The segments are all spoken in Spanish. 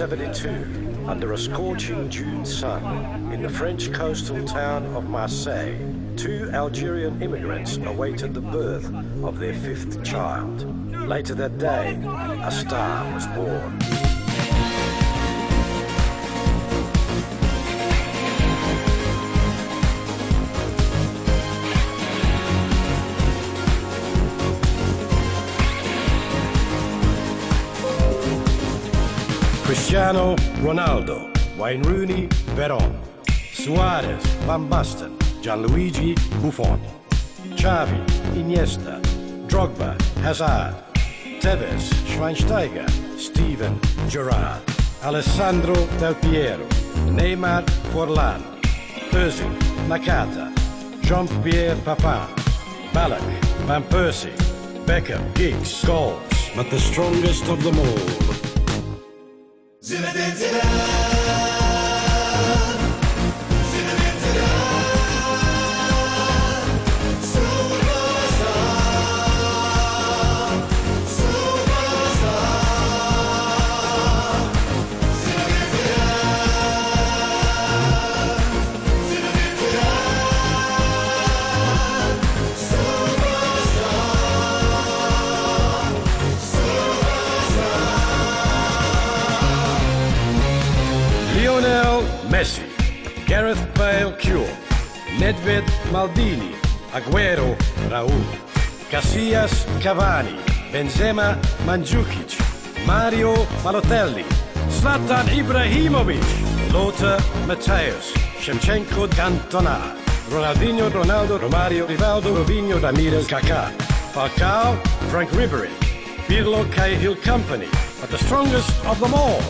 1972, under a scorching June sun, in the French coastal town of Marseille, two Algerian immigrants awaited the birth of their fifth child. Later that day, a star was born. Cristiano Ronaldo, Wayne Rooney, Veron, Suarez, Van Basten, Gianluigi Buffon, Xavi, Iniesta, Drogba, Hazard, Tevez, Schweinsteiger, Steven Gerrard, Alessandro Del Piero, Neymar Forlan, Özil, Nakata, Jean-Pierre Papin, Ballack, Van Persie, Beckham, Giggs, Scholes, but the strongest of them all Zinedine Zidane. Nedved Maldini, Aguero Raúl, Casillas Cavani, Benzema Mandzukic, Mario Balotelli, Zlatan Ibrahimovic, Lothar Matthäus, Shevchenko Cantona, Ronaldinho Ronaldo Romario Rivaldo Robinho Ramirez Kaká, Falcao Frank Ribery, Pirlo Cahill Company, but the strongest of them all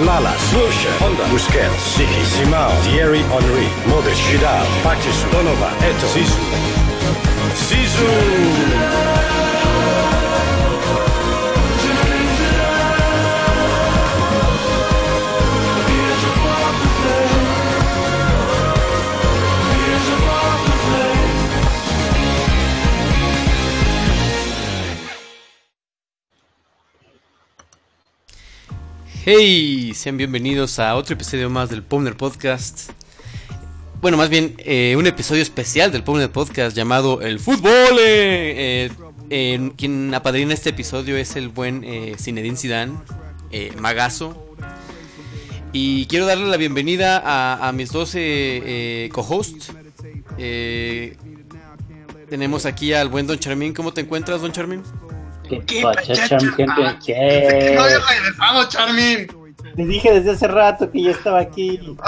Lalas, Wilshere Honda Busquets, Siki Simao, Thierry Henry, Modric Vidal, Patrice Donova, Eto Zizou. Zizou! Hey, sean bienvenidos a otro episodio más del Pomner Podcast. Bueno, más bien eh, un episodio especial del Pomner Podcast llamado El Fútbol. eh, eh, quien apadrina este episodio es el buen eh, Zinedine Zidane, magazo. Y quiero darle la bienvenida a, a mis dos co-hosts. Tenemos aquí al buen Don Charmín. ¿Cómo te encuentras, Don Charmín? ¿Qué pacha, Charmin? ¿Qué- qué? No había regresado, Charmin. Te dije desde hace rato que ya estaba aquí.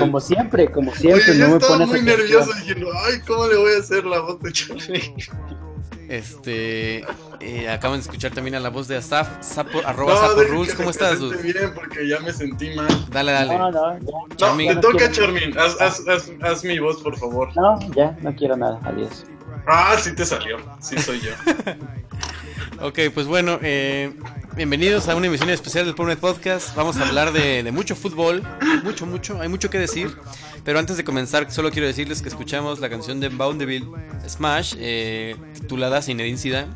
Como siempre, como siempre, Oye, yo no me estaba pones muy nervioso diciendo, ay, ¿cómo le voy a hacer la voz de Charmin? Este, eh, acaban de escuchar también a la voz de Asaf, Sapo, arroba No, Sapo deja Rules. que ¿Cómo estás, presente dude? bien porque ya me sentí mal. Dale, dale. No, no, ya. No, Charmin. te toca. Charmin. Haz, haz, haz, haz mi voz, por favor. No, ya, no quiero nada, adiós. Ah, sí te salió. Sí soy yo. Ok, pues bueno, eh, bienvenidos a una emisión especial del Pornet Podcast. Vamos a hablar de, mucho fútbol, mucho, mucho, hay mucho que decir. Pero antes de comenzar, solo quiero decirles que escuchamos la canción de Boundeville Smash, eh, titulada Zinedine.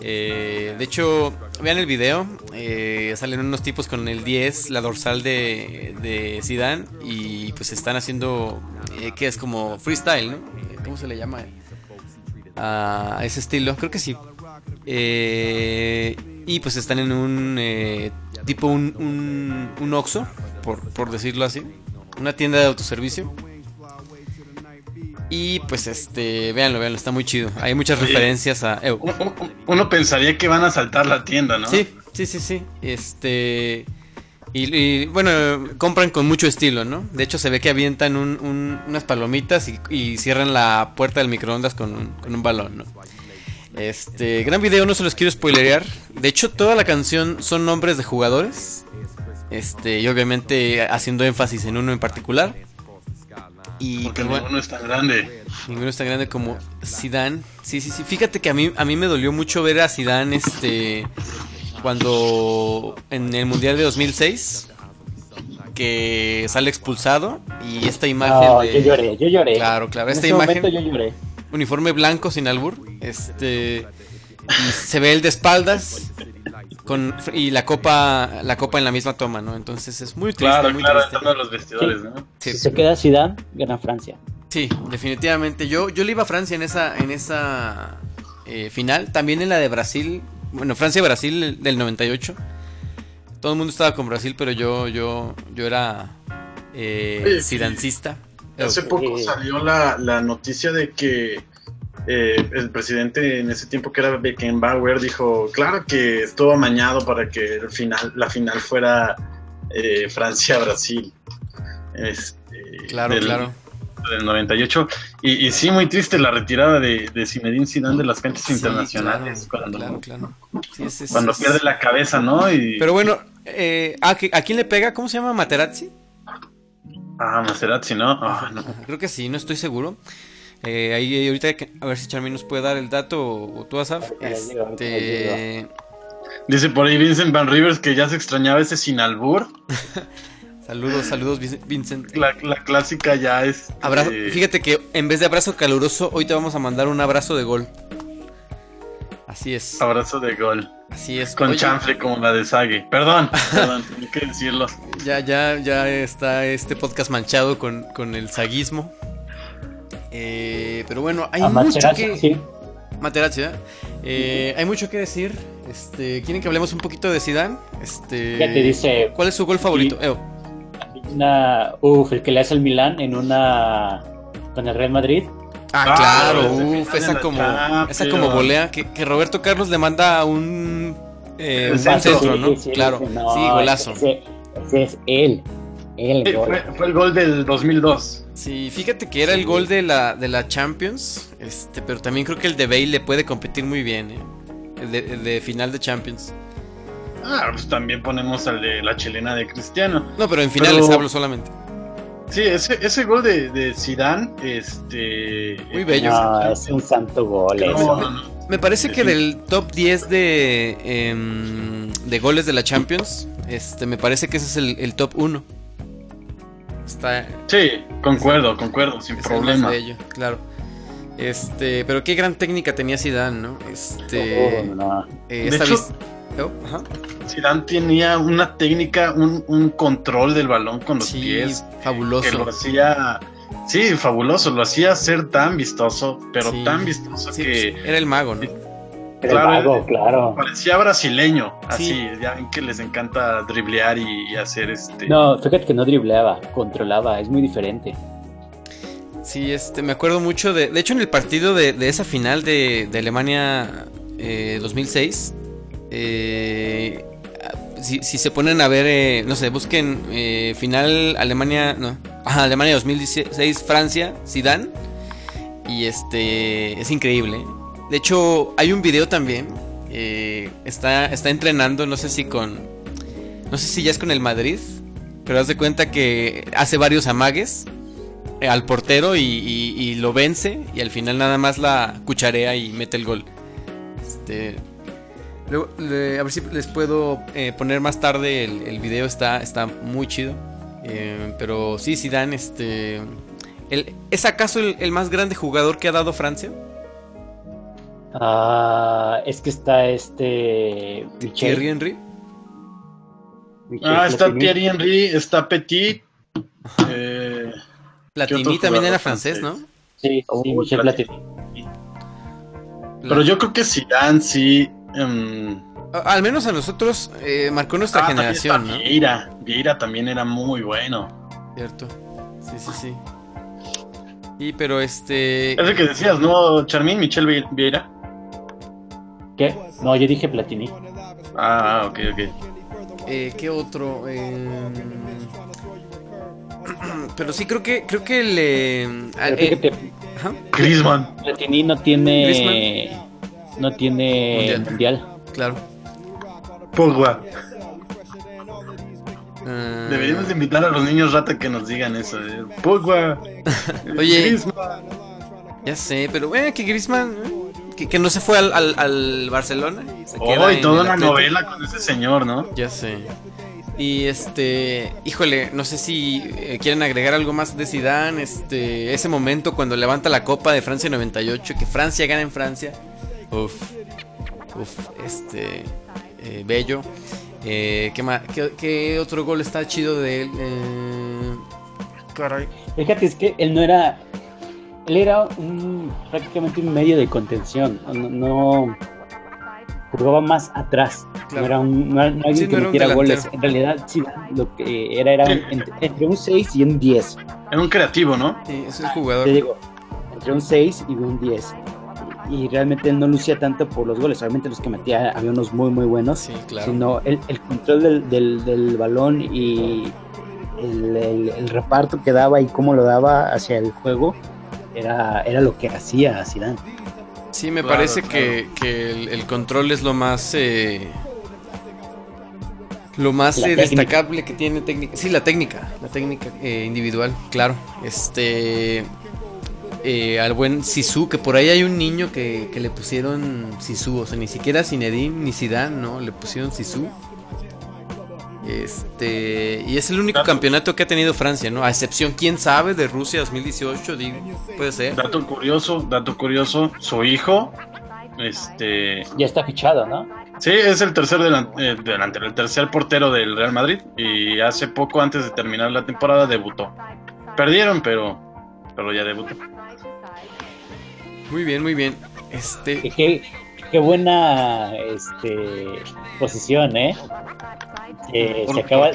Eh, de hecho, vean el video, eh, salen unos tipos con el 10, la dorsal de, de Zidane, y pues están haciendo, eh, que es como freestyle, ¿no? ¿Cómo se le llama? A ese estilo, creo que sí. Eh, y pues están en un eh, tipo un, un, un Oxxo, por, por decirlo así. Una tienda de autoservicio. Y pues este, véanlo, véanlo, está muy chido. Hay muchas Oye. referencias a... eh, uno pensaría que van a saltar la tienda, ¿no? Sí, sí, sí, sí. Este. Y, y, bueno, compran con mucho estilo, ¿no? De hecho, se ve que avientan un- un- unas palomitas y, y cierran la puerta del microondas con un, con un balón, ¿no? Este, gran video, no se los quiero spoilerear. De hecho, toda la canción son nombres de jugadores. Este, y obviamente haciendo énfasis en uno en particular. Y Porque pues, bueno, ninguno es tan grande. Ninguno es tan grande como Zidane. Sí, sí, sí. Fíjate que a mí, a mí me dolió mucho ver a Zidane este, cuando en el Mundial de 2006 que sale expulsado y esta imagen de yo lloré, yo lloré. Claro, claro, En esta ese imagen momento yo lloré. uniforme blanco sin albur, este y se ve el de espaldas con y la copa la copa en la misma toma, ¿no? Entonces es muy triste, Claro, muy claro, triste. entrando a los vestidores, ¿no? Sí. Si se queda Zidane, gana Francia. Sí, definitivamente. Yo, yo le iba a Francia en esa, en esa eh, final. También en la de Brasil. Bueno, Francia-Brasil del 98. Todo el mundo estaba con Brasil, pero yo, yo, yo era eh, sidancista. Hace poco salió la, la noticia de que eh, el presidente en ese tiempo que era Beckenbauer dijo, claro que estuvo amañado para que el final, la final fuera eh, Francia-Brasil. Este, Claro, del- claro. Del 98. Y, y sí, muy triste la retirada de, de Zinedine Zidane de las canchas Sí, internacionales. claro, cuando claro, claro. Sí, es- es- cuando es- pierde la cabeza, ¿no? Y, Pero bueno, eh, ¿a, ¿a quién le pega? ¿Cómo se llama? ¿Materazzi? Ah, Maserazzi, ¿no? Ah, no. Creo que sí, no estoy seguro. Eh, ahí ahorita a ver si Charmin nos puede dar el dato o, o tú, Asaf. Este, Dice por ahí Vincent Van Rivers que ya se extrañaba ese sin albur. saludos, saludos, Vincent. La, la clásica ya es. Abrazo- eh, Fíjate que en vez de abrazo caluroso, hoy te vamos a mandar un abrazo de gol. Así es. Abrazo de gol. Así es. Con Oye, chanfle como la de Sage. Perdón, perdón, tenía que decirlo. Ya, ya, ya está este podcast manchado con, con el saguismo. Eh, pero bueno, hay A mucho que. sí. Materazzi, ¿eh? Eh, hay mucho que decir. Este, ¿quieren que hablemos un poquito de Zidane? Este, Ya te dice, ¿Cuál es su gol favorito? Sí. Una, uf, el que le hace el Milán en una, con el Real Madrid. Ah, Ah, claro, esa como, Champions. esa como volea, que, que Roberto Carlos le manda un, eh, un centro. centro, ¿no? Sí, claro, sí, no, sí, golazo. Ese, ese es él, el Sí, gol. fue, fue el gol del 2002. Sí, fíjate que era el gol de la, de la Champions, este, pero también creo que el de Bale le puede competir muy bien, ¿eh? el, de, el de final de Champions. Ah, pues también ponemos al de la chilena de Cristiano. No, pero en finales Pero- hablo solamente. Sí, ese, ese gol de, de Zidane, este... Muy bello. No, es un santo gol. No, ese. no, no. Me parece que del top 10 de, em, de goles de la Champions, este, me parece que ese es el, el top 1. Está, Sí, concuerdo, concuerdo, sin Es el problema. bello, claro. Este, pero qué gran técnica tenía Zidane, ¿no? Este, Oh, no. eh, De esta hecho, vis- ajá. Zidane tenía una técnica, un, un control del balón con los Sí, pies fabuloso. que lo hacía, sí, fabuloso, lo hacía ser tan vistoso, pero Sí. tan vistoso Sí, que era el mago, ¿no? Pero Claro, parecía brasileño, así, Sí. ya ven que les encanta driblear y, y hacer este. No, fíjate que no dribleaba, controlaba, es muy diferente. Sí, este, me acuerdo mucho de. De hecho, en el partido de, de esa final de, de Alemania eh, 2006, eh, si, se ponen a ver, eh, no sé, busquen eh, final Alemania, no, Alemania 2016, Francia, Zidane, y este, es increíble. De hecho, hay un video también. eh, está, está entrenando, no sé si con, no sé si ya es con el Madrid, pero haz de cuenta que hace varios amagues al portero y, y- y lo vence y al final nada más la cucharea y mete el gol. Este, luego, le- a ver si les puedo eh, poner más tarde el, el video, está, está muy chido. Eh, pero sí, Zidane, este, el- ¿es acaso el, el más grande jugador que ha dado Francia? Ah, es que está este. Michel- Thierry Henry. Michel ah, está Platini. Thierry Henry, está Petit. eh, Platini también era francés, ¿no? Sí, Oh, sí, Michel Platini. Platini. pero yo creo que Zidane sí. Em, Al menos a nosotros eh, marcó nuestra ah, generación, ¿no? Vieira, Vieira también era muy bueno. Cierto. Sí, sí, sí. Y pero este. Es el que decías, ¿no, Charmín? Michel Vie- Vieira. ¿Qué? No, yo dije Platini. Ah, ok, ok. Eh, ¿Qué otro? Eh, Pero sí creo que creo que Pero eh, Griezmann. Platini no tiene. No tiene Mundial. mundial. claro. Pogba. Ah, Deberíamos invitar a los niños rata que nos digan eso. eh. Pogba. Oye. Griezmann. Ya sé, pero bueno, que Griezmann eh, que, que no se fue al, al- al Barcelona. se Oh, y toda una Atlético. novela con ese señor, ¿no? Ya sé. Y este, híjole, no sé si eh, quieren agregar algo más de Zidane, este, ese momento cuando levanta la Copa de Francia 98, que Francia gana en Francia. Uf. Uf, este eh, bello. Eh, ¿qué, ma- qué, qué otro gol está chido de él? Eh, caray. Fíjate, es que él no era. Él era un, prácticamente un medio de contención. No, no- jugaba más atrás. Claro. No era, un, no no alguien Sí, que no un metiera goles. En realidad, sí, lo que era era un- entre, entre un 6 y un 10. Era un creativo, ¿no? Sí, es el jugador. Te digo, entre un 6 y un 10. Y realmente él no lucía tanto por los goles. Obviamente los que metía había unos muy, muy buenos. Sí, claro. Sino el, el control del, del- del balón y el, el- el reparto que daba y cómo lo daba hacia el juego era, era lo que hacía a Zidane. Sí, me Claro, parece claro. que, que el, el control es lo más eh, lo más eh, destacable que tiene técnica. Sí, la técnica, la técnica eh, individual, claro. Este eh, al buen Sisu, que por ahí hay un niño que, que le pusieron Sisu, o sea, ni siquiera Zinedine ni Zidane, no, le pusieron Sisu. Este, y es el único Dato. campeonato que ha tenido Francia, ¿no? A excepción, quién sabe, de Rusia 2018, digo, puede ser. Dato curioso, dato curioso. Su hijo, este. Ya está fichado, ¿no? Sí, es el tercer delan- eh, delantero, el tercer portero del Real Madrid. Y hace poco, antes de terminar la temporada, debutó. Perdieron, pero. Pero ya debutó. Muy bien, muy bien. Este, Que- Qué, qué buena este, posición, ¿eh? Por- se acaba,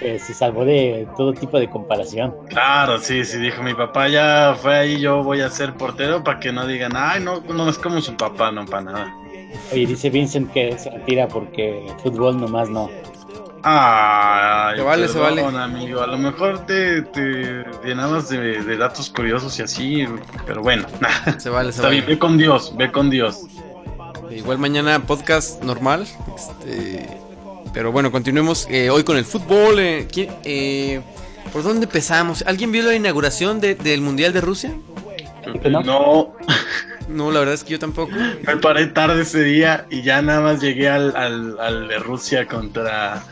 se, se salvó de todo tipo de comparación. Claro, sí, sí, dijo mi papá ya fue ahí, yo voy a ser portero para que no digan, ay, no, no es como su papá, no, para nada. Oye, dice Vincent que se retira porque fútbol nomás no. Ay, Se vale, se vale. amigo, a lo mejor te, te llenabas de, de datos curiosos y así, pero bueno, se vale, se está bien, vale. ve con Dios, ve con Dios. Igual mañana podcast normal. Este, pero bueno, continuemos eh, hoy con el fútbol. eh, ¿quién- eh, ¿Por dónde empezamos? ¿Alguien vio la inauguración de- del Mundial de Rusia? no? No, No, la verdad es que yo tampoco. me paré tarde ese día y ya nada más llegué al, al, al de Rusia contra,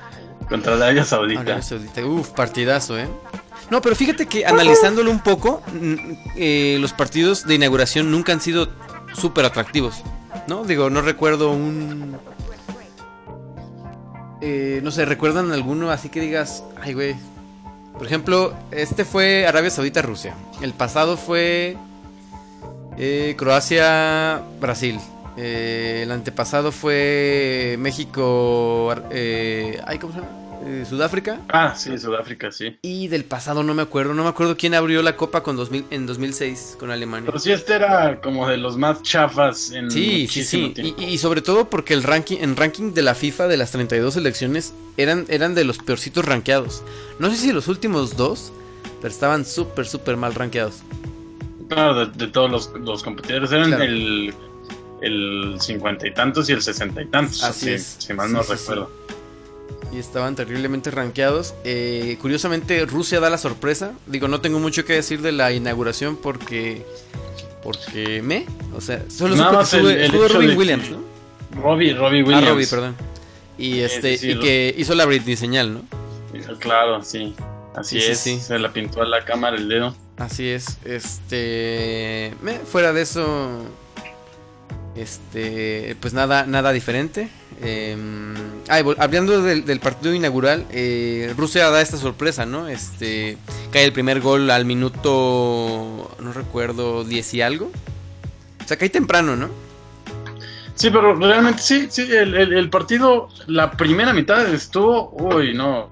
contra Arabia Saudita. Saudita. Uf, partidazo, ¿eh? No, pero fíjate que analizándolo un poco, eh, los partidos de inauguración nunca han sido súper atractivos. ¿No? Digo, no recuerdo un. eh, no sé, ¿recuerdan alguno así que digas, ay, güey? Por ejemplo, este fue Arabia Saudita-Rusia. El pasado fue eh, Croacia-Brasil. Eh, el antepasado fue México. Eh, ay, ¿cómo se llama? Eh, Sudáfrica. Ah, sí, Sudáfrica, sí. Y del pasado no me acuerdo. No me acuerdo quién abrió la copa con 2000, en 2006 con Alemania. Pero sí, este era como de los más chafas en Sí, sí, sí. tiempo. Y, y sobre todo porque el ranking, en ranking de la FIFA de las 32 selecciones eran, eran de los peorcitos rankeados. No sé si los últimos dos, pero estaban súper, súper mal rankeados. Claro, de, de todos los, los competidores eran Claro. el, el cincuenta y tantos y el sesenta y tantos. Así si, es. si mal Sí, no sí, sí. recuerdo. Y estaban terriblemente rankeados. Eh, curiosamente, Rusia da la sorpresa. Digo, no tengo mucho que decir de la inauguración porque. Porque me. O sea, solo Nada el- el Robin de Williams, ¿no? Robbie, Robbie Williams. Ah, Robbie, perdón. Y este, y que hizo la Britney señal, ¿no? Claro, sí. Así Sí, sí, es. sí. Se la pintó a la cámara el dedo. Así es, este, me- fuera de eso, este, pues nada, nada diferente. Eh, ah, hablando del, del partido inaugural, eh, Rusia da esta sorpresa, ¿no? Este, cae el primer gol al minuto, no recuerdo, 10 y algo. O sea, cae temprano, ¿no? Sí, pero realmente sí, sí, el, el- el partido, la primera mitad estuvo, uy, no,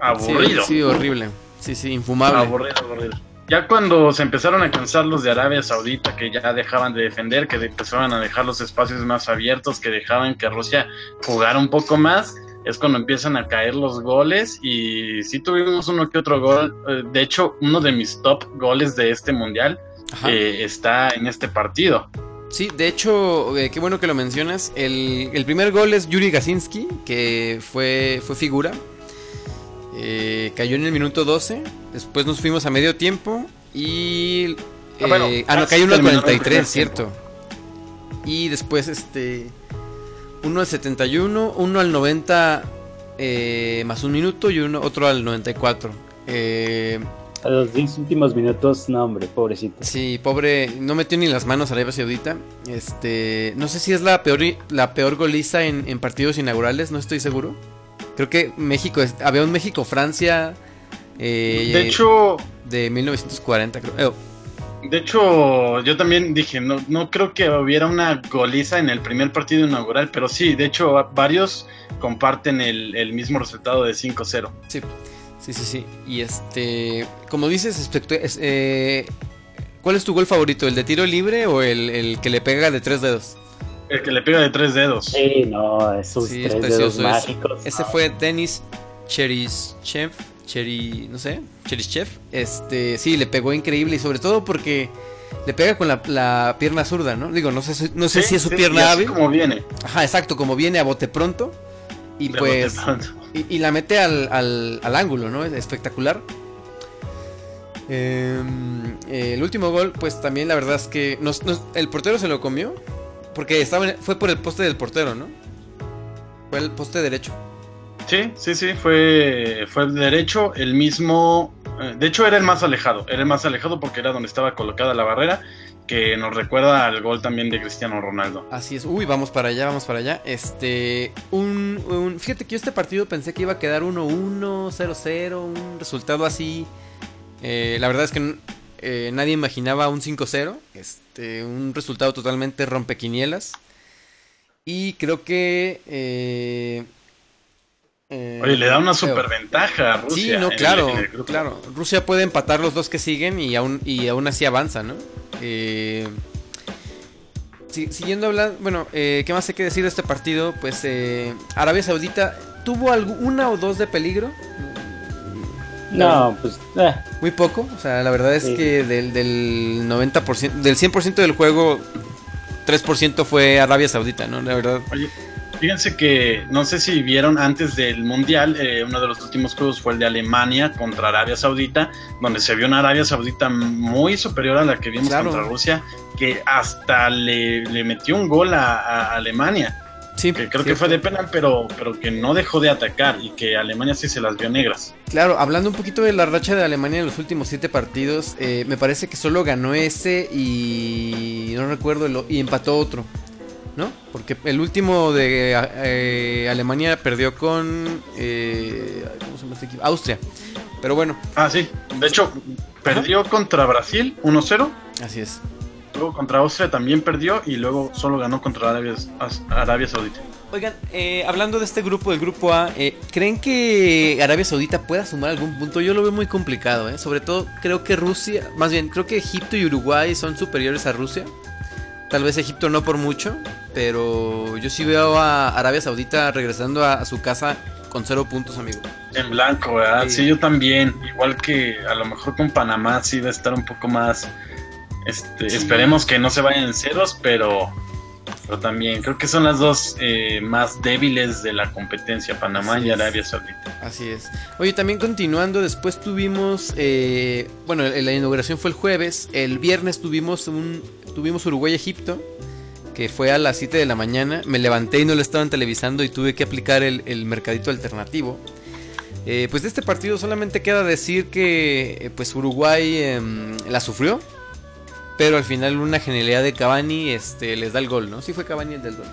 aburrido. Sí, sí, horrible. Sí, sí, infumable. Aburrido, aburrido. Ya cuando se empezaron a cansar los de Arabia Saudita, que ya dejaban de defender, que empezaban a dejar los espacios más abiertos, que dejaban que Rusia jugara un poco más, es cuando empiezan a caer los goles y sí tuvimos uno que otro gol. Eh, De hecho, uno de mis top goles de este mundial eh, está en este partido. Sí, de hecho, eh, qué bueno que lo mencionas. El, el primer gol es Yuri Gasinski, que fue, fue figura. Eh, cayó en el minuto 12. Después nos fuimos a medio tiempo. Y. Ah, bueno, eh, ah, no, cayó uno al terminó el 43, primer cierto. Y después, este. Uno al 71, uno al 90 eh, más un minuto y uno, otro al 94. Eh, A los 10 últimos minutos, no, hombre, pobrecito. Sí, pobre, no metió ni las manos a Arabia Saudita. Este, no sé si es la peor la peor goliza en, en partidos inaugurales, no estoy seguro. Creo que México, había un México Francia eh, De hecho, de 1940, creo. Eh, De hecho, yo también dije, no, no creo que hubiera una goliza en el primer partido inaugural, pero sí, de hecho, va- varios comparten el, el mismo resultado de 5-0. sí, sí, sí, sí. Y este, como dices, eh, ¿cuál es tu gol favorito? ¿El de tiro libre o el, el que le pega de tres dedos? El que le pega de tres dedos. Sí, no, esos Sí, es tres dedos precioso. es- mágicos. ese no. fue Denis Cherischev. Cheri, no sé, Cherischev. Este, sí, le pegó increíble y sobre todo porque le pega con la, la pierna zurda, ¿no? Digo, no sé, si- no sé Sí, si es su sí, pierna hábil. como viene. Ajá, exacto, como viene a bote pronto. Y de pues. pronto. Y, y la mete al, al- al ángulo, ¿no? Es espectacular. Em, eh, el último gol, pues también la verdad es que nos- nos- el portero se lo comió. Porque estaba fue por el poste del portero, ¿no? Fue el poste derecho. Sí, sí, sí, fue, fue el derecho, el mismo. eh, De hecho, era el más alejado. Era el más alejado porque era donde estaba colocada la barrera, que nos recuerda al gol también de Cristiano Ronaldo. Así es. Uy, vamos para allá, vamos para allá. Este, un, un- fíjate que yo este partido pensé que iba a quedar 1-1, 0-0, un resultado así. Eh, la verdad es que eh, nadie imaginaba un 5-0, este, un resultado totalmente rompequinielas. Y creo que... eh, eh, Oye, le da una superventaja a Rusia. Sí, no, en el- claro, en el grupo. claro. Rusia puede empatar los dos que siguen y aún, y aún así avanza, ¿no? Eh, si- siguiendo hablando, bueno, eh, ¿qué más hay que decir de este partido? Pues Arabia Saudita tuvo algu- una o dos de peligro, No, pues, eh, muy poco. O sea, la verdad es Sí. que del, del 90%, del 100% del juego, 3% fue Arabia Saudita, ¿no? La verdad. Oye, fíjense que no sé si vieron antes del Mundial, eh, uno de los últimos juegos fue el de Alemania contra Arabia Saudita, donde se vio una Arabia Saudita muy superior a la que vimos Claro. contra Rusia, que hasta le, le metió un gol a, a Alemania, Sí, que creo que fue de penal, pero, pero que no dejó de atacar y que Alemania sí se las vio negras. Claro, hablando un poquito de la racha de Alemania en los últimos siete partidos, eh, me parece que solo ganó ese y no recuerdo el y empató otro. ¿no? Porque el último de eh, Alemania perdió con eh, ¿cómo se llama este equipo? Austria. Pero bueno, Ah, sí. De hecho, perdió contra Brasil 1-0. así es. Luego contra Austria también perdió y luego solo ganó contra Arabia, Arabia Saudita. Oigan, eh, hablando de este grupo, del grupo A, eh, ¿creen que Arabia Saudita pueda sumar algún punto? Yo lo veo muy complicado, ¿eh? Sobre todo creo que Rusia, más bien, creo que Egipto y Uruguay son superiores a Rusia. Tal vez Egipto no por mucho, pero yo sí veo a Arabia Saudita regresando a, a su casa con cero puntos, amigo. En blanco, ¿verdad? Sí. Sí. yo también. Igual que a lo mejor con Panamá sí va a estar un poco más. Este. Esperemos que no se vayan en ceros, pero, pero también creo que son las dos eh, más débiles de la competencia, Panamá Así y. Arabia Saudita. Así es. Oye, también continuando, después tuvimos, eh, bueno, la inauguración fue el jueves, el viernes tuvimos un, tuvimos Uruguay-Egipto, que fue a las 7 de la mañana, me levanté y no lo estaban televisando y tuve que aplicar el, el mercadito alternativo. Eh, pues de este partido solamente queda decir que eh, pues Uruguay em, la sufrió, pero al final una genialidad de Cavani este, les da el gol, ¿no? Sí fue Cavani el del gol.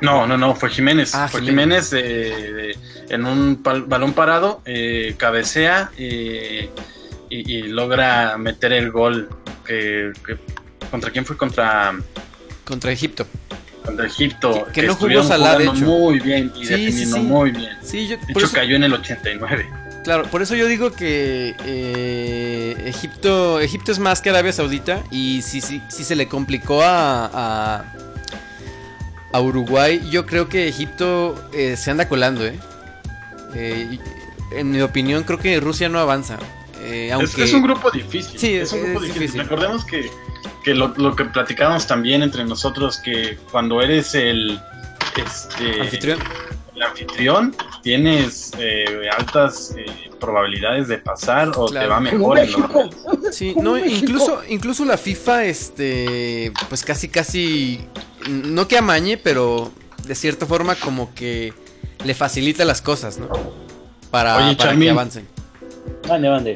No, no, no, fue Jiménez. Ah, fue Jiménez. Jiménez eh, de- en un pal- balón parado, eh, cabecea eh, y, y logra meter el gol. que- que- ¿Contra quién fue? Contra, Contra Egipto. contra Egipto. Que- que no jugó Salah, de hecho. muy bien y Sí, defendiendo sí, sí. muy bien. Sí, yo, De hecho, eso- cayó en el 89. Claro, por eso yo digo que eh, Egipto, Egipto es más que Arabia Saudita y si, si, si se le complicó a, a, a Uruguay, yo creo que Egipto eh, se anda colando, ¿eh? Eh, En mi opinión, creo que Rusia no avanza. Es- un grupo difícil. Sí, es un grupo es difícil. difícil. Recordemos que, que lo, lo que platicábamos también entre nosotros, que cuando eres el este, anfitrión. El anfitrión, tienes eh, altas eh, probabilidades de pasar o Claro. te va mejor en lo- Sí, no, incluso, incluso la FIFA, este, pues casi, casi, no que amañe, pero de cierta forma como que le facilita las cosas, ¿no? Para, Oye, para que avancen.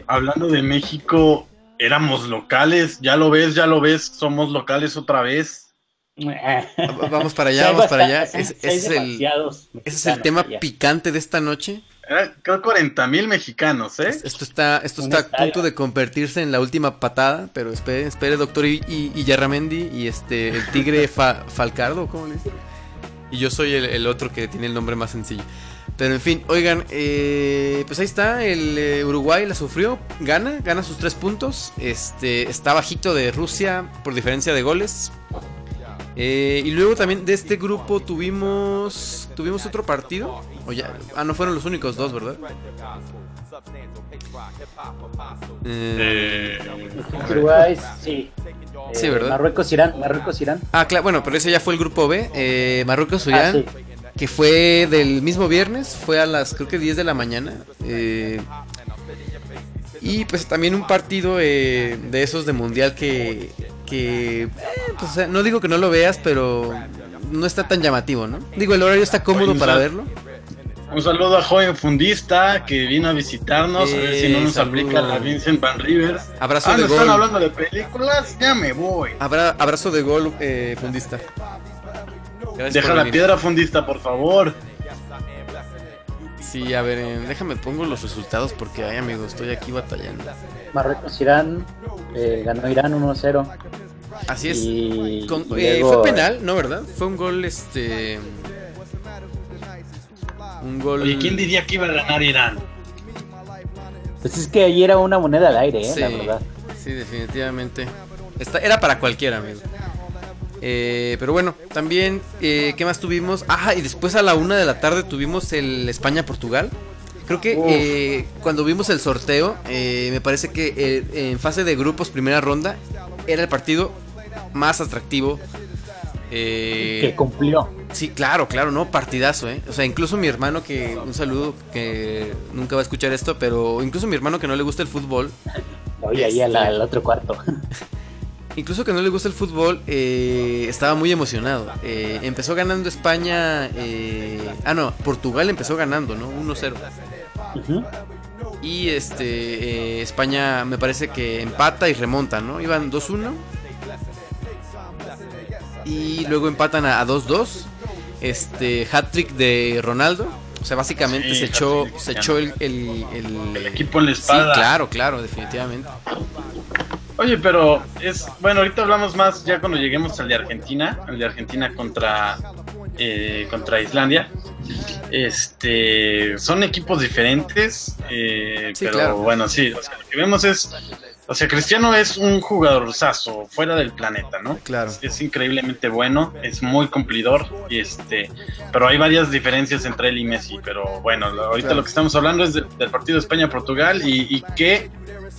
Hablando de México, éramos locales, ya lo ves, ya lo ves, somos locales otra vez. Va- Vamos para allá, vamos para allá. ese, es el, demasiados ese es el mexicanos tema allá. picante de esta noche. Era, creo 40 mil mexicanos, ¿eh? Esto está, esto está a punto de convertirse en la última patada, pero espere, espere, doctor y, y, y Yarramendi y este, el tigre Fa- Falcardo, ¿cómo le dice? Y yo soy el, el otro que tiene el nombre más sencillo. Pero en fin, oigan, eh, pues ahí está, el eh, Uruguay la sufrió, gana, gana sus tres puntos, este, está bajito de Rusia por diferencia de goles. Eh, y luego también de este grupo tuvimos, tuvimos otro partido. O ya- ah, no fueron los únicos dos, ¿verdad? Eh, Uruguay, sí. Sí, Eh, ¿verdad? Marruecos, Irán, Marruecos, Irán. Ah, claro, bueno, pero ese ya fue el grupo B. Eh, Marruecos, Ah, Irán, sí. que fue del mismo viernes, fue a las creo que 10 de la mañana. eh, y pues también un partido eh, de esos de mundial que, que eh, pues, o sea, no digo que no lo veas, pero no está tan llamativo, ¿no? Digo, el horario está cómodo Oye, para Sal- verlo. Un saludo a joven fundista que vino a visitarnos, a ver si no Eh, nos saludo. aplica la Vincent Van Rivers. Abrazo ah, de ¿no gol. están hablando de películas? Ya me voy. Abra- abrazo de gol, eh, fundista. Gracias Deja la venir. piedra fundista, por favor. Sí, a ver, eh, déjame pongo los resultados porque, ay, amigo, estoy aquí batallando. Marruecos, Irán. eh, ganó Irán 1-0. Así es. Y, Con- y eh, luego, fue penal, ¿no, verdad? Fue un gol, este. Un gol. Oye, ¿quién diría que iba a ganar Irán? Pues es que ahí era una moneda al aire, eh, Sí, la verdad. sí, definitivamente. Esta- era para cualquiera, amigo. Eh, pero bueno, también, eh, ¿qué más tuvimos? Ah, y después a la una de la tarde tuvimos el España-Portugal. Creo que eh, cuando vimos el sorteo, eh, me parece que eh, en fase de grupos, primera ronda, era el partido más atractivo. Eh, Que cumplió. Sí, claro, claro, no, partidazo, ¿eh? O sea, incluso mi hermano que, un saludo, que nunca va a escuchar esto, pero incluso mi hermano que no le gusta el fútbol, Oye, ahí al, al otro cuarto. incluso que no le gusta el fútbol, eh, estaba muy emocionado. Eh, empezó ganando España, eh, ah, no, Portugal empezó ganando, ¿no? 1-0. Y este, eh, España me parece que empata y remonta, ¿no? Iban 2-1. y luego empatan a a 2-2. Este hat-trick de Ronaldo. O sea, básicamente Sí, se echó, se echó el, el, el- El equipo en la Sí, espalda. claro, claro, definitivamente. Oye, pero es. Bueno, ahorita hablamos más ya cuando lleguemos al de Argentina. El de Argentina contra. eh, contra Islandia. Este. Son equipos diferentes. eh, Sí, pero claro. bueno, sí. O sea, lo que vemos es. O sea, Cristiano es un jugadorzazo fuera del planeta, ¿no? Claro. Es, es increíblemente bueno, es muy cumplidor, y este, pero hay varias diferencias entre él y Messi. Pero bueno, ahorita Claro. lo que estamos hablando es de- del partido España-Portugal y, y qué,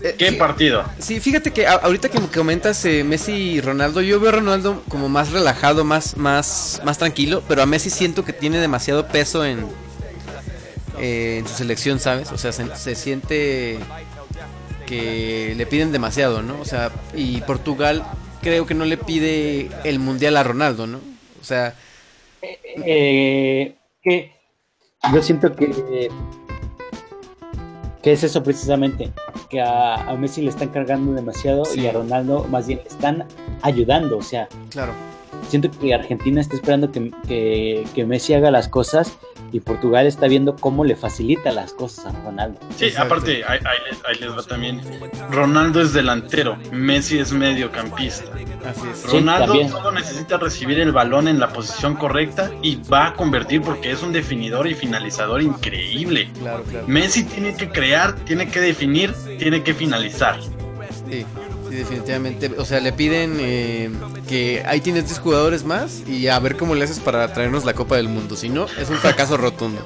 Eh, qué partido. Sí, fíjate que ahorita que comentas eh, Messi y Ronaldo, yo veo a Ronaldo como más relajado, más, más, más tranquilo, pero a Messi siento que tiene demasiado peso en, eh, en su selección, ¿sabes? O sea, se, se siente que le piden demasiado, ¿no? O sea, y Portugal creo que no le pide el mundial a Ronaldo, ¿no? O sea, Eh, que yo siento que que es eso precisamente que a, a Messi le están cargando demasiado Sí. y a Ronaldo más bien le están ayudando o sea claro. Siento que Argentina está esperando que, que- que Messi haga las cosas y Portugal está viendo cómo le facilita las cosas a Ronaldo Sí, Exacto. aparte, ahí, ahí les- ahí les va también. Ronaldo es delantero, Messi es mediocampista. Así es. Sí, Ronaldo solo necesita recibir el balón en la posición correcta y va a convertir porque es un definidor y finalizador increíble. Claro, claro. Messi tiene que crear, tiene que definir, tiene que finalizar. Sí, sí, definitivamente. O sea, le piden eh, que ahí tienes 10 jugadores más y a ver cómo le haces para traernos la Copa del Mundo. Si no, es un fracaso rotundo.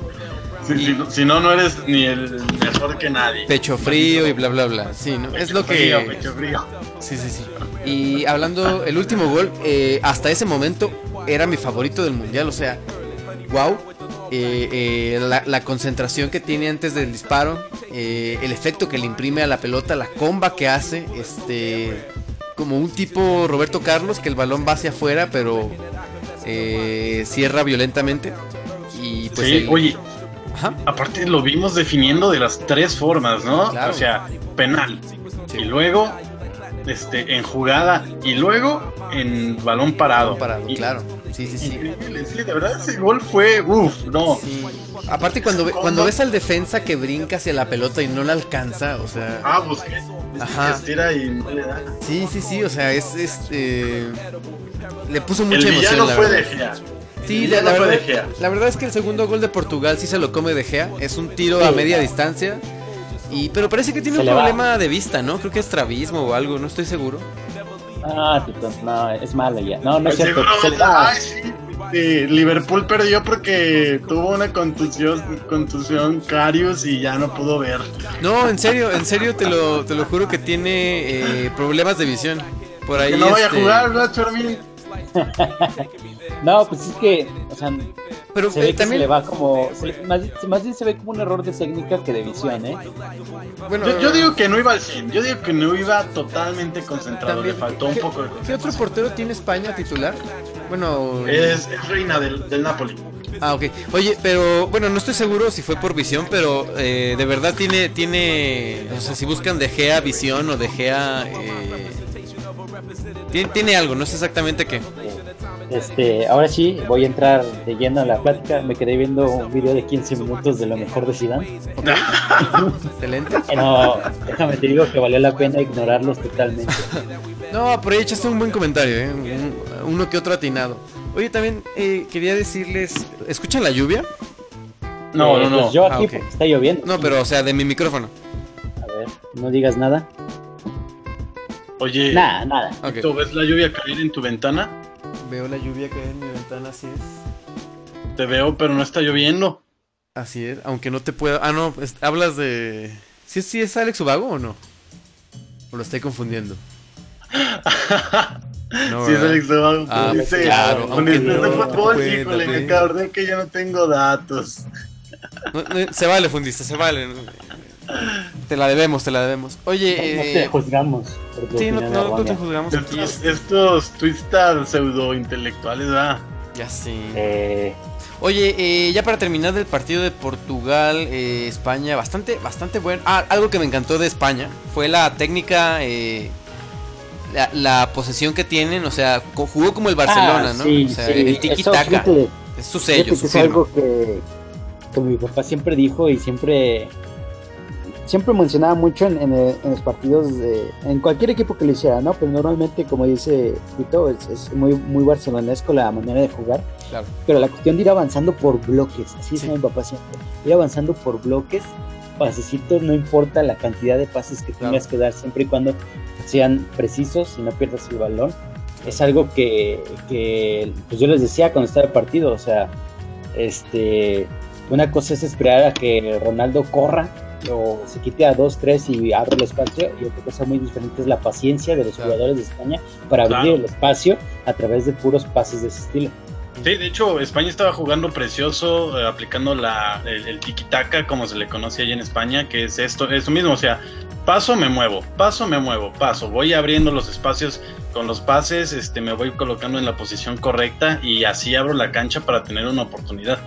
Si, si no- si no, no eres ni el mejor que nadie. Pecho frío y bla, bla, bla. Sí, ¿no? Es lo Frío, que... pecho frío. Sí, sí, sí. Y hablando, el último gol, eh, hasta ese momento era mi favorito del mundial. O sea, wow. Eh, eh, la, la concentración que tiene antes del disparo, eh, el efecto que le imprime a la pelota, la comba que hace, este, como un tipo Roberto Carlos, que el balón va hacia afuera, pero eh, cierra violentamente. Y pues sí, el- oye, Ajá. aparte lo vimos definiendo de las tres formas, ¿no? Claro. O sea, penal. Sí. Y luego, este, en jugada. Y luego en balón parado. Parado, Y- claro. Sí, sí, sí. Increíble, sí, de verdad ese gol fue, uff, no. Sí. Aparte cuando, ve- cuando ves al defensa que brinca hacia la pelota y no la alcanza, o sea, Ah, Busquets. Ajá. Estira y no le da. sí, sí, sí, o sea, es, es eh, le puso mucha emoción, la fue verdad. de Gea. Sí, El la, villano la fue verdad, de Gea. la verdad es que el segundo gol de Portugal sí se lo come de Gea, es un tiro a media distancia. Y, pero parece que tiene Se un va. problema de vista, ¿no? Creo que es trabismo o algo, no estoy seguro. Ah Tito, no es malo ya no no es cierto sí. Sí, Liverpool perdió porque tuvo una contusión, contusión Carius y ya no pudo ver. No, en serio, en serio te lo, te lo juro que tiene eh, problemas de visión. Por ahí que no vaya a este, jugar, ¿verdad, Charmin? no pues es que o sea Pero se eh, ve que se también le va como se le- más, más bien se ve como un error de técnica que de visión eh bueno, Yo, yo digo que no iba al 100, yo digo que no iba totalmente concentrado, También, le faltó un ¿qué- poco de ¿Qué otro portero tiene España titular? Bueno, Es, es reina del, del Napoli. ah, ok. Oye, pero bueno, no estoy seguro si fue por visión, pero eh, de verdad tiene, tiene, o sea, si buscan de Gea visión o de Gea, eh, tiene, tiene algo, no sé exactamente qué. Este, ahora sí, voy a entrar de lleno a la plática. Me quedé viendo un video de 15 minutos de lo mejor de Zidane. Excelente. No, déjame te digo que valió la pena ignorarlos totalmente. No, ahí echaste un buen comentario, ¿eh? Un- uno que otro atinado. Oye, también eh, quería decirles, ¿escuchan la lluvia? No, Eh, no, no. pues yo aquí Ah, porque está lloviendo. No, pero o sea, de mi micrófono. A ver, no digas nada. Oye, Nada, nada. Ok. ¿tú ves la lluvia caer en tu ventana? Veo la lluvia caer en mi ventana, así es. Te veo, pero no está lloviendo. Así es, aunque no te pueda. Ah, no, es- hablas de. ¿Sí, ¿Sí es Alex Ubago o no? ¿O lo estoy confundiendo? No, sí, es. Alex Ubago, Ah, claro, con aunque el de no fútbol, híjole, me acordé que yo no tengo datos. No, no, se vale, fundista, se vale. Te la debemos, te la debemos. Oye, No te eh, juzgamos. Sí, no, no, no te juzgamos aquí. Estos, estos twistas pseudo intelectuales, ¿verdad? Ya sí. Eh, Oye, eh, ya para terminar del partido de Portugal, eh, España, bastante, bastante bueno. Ah, algo que me encantó de España fue la técnica, eh, la, la posesión que tienen, o sea, jugó como el Barcelona, Ah, ¿no? sí, o sea, sí, el eso, tiki-taka. Es su sello, su es algo que, que mi papá siempre dijo y siempre siempre mencionaba mucho en, en, eh, en los partidos de, en cualquier equipo que lo hiciera, ¿no? Pero normalmente, como dice Tito, es, es muy, muy barcelonesco la manera de jugar. Claro. Pero la cuestión de ir avanzando por bloques, así Sí. decía mi papá siempre. Ir avanzando por bloques, pasecitos, no importa la cantidad de pases que tengas que dar, siempre y cuando sean precisos y no pierdas el balón. Es algo que, que pues yo les decía cuando estaba el partido, o sea, este, una cosa es esperar a que Ronaldo corra o se quite a dos, tres y abra el espacio y otra cosa muy diferente es la paciencia de los Claro. jugadores de España para abrir Claro. el espacio a través de puros pases de ese estilo. Sí, de hecho, España estaba jugando precioso, eh, aplicando la, el, el tiki-taka, como se le conoce allá en España, que es esto, esto mismo, o sea, paso me muevo, paso me muevo, paso, voy abriendo los espacios con los pases, este, me voy colocando en la posición correcta y así abro la cancha para tener una oportunidad.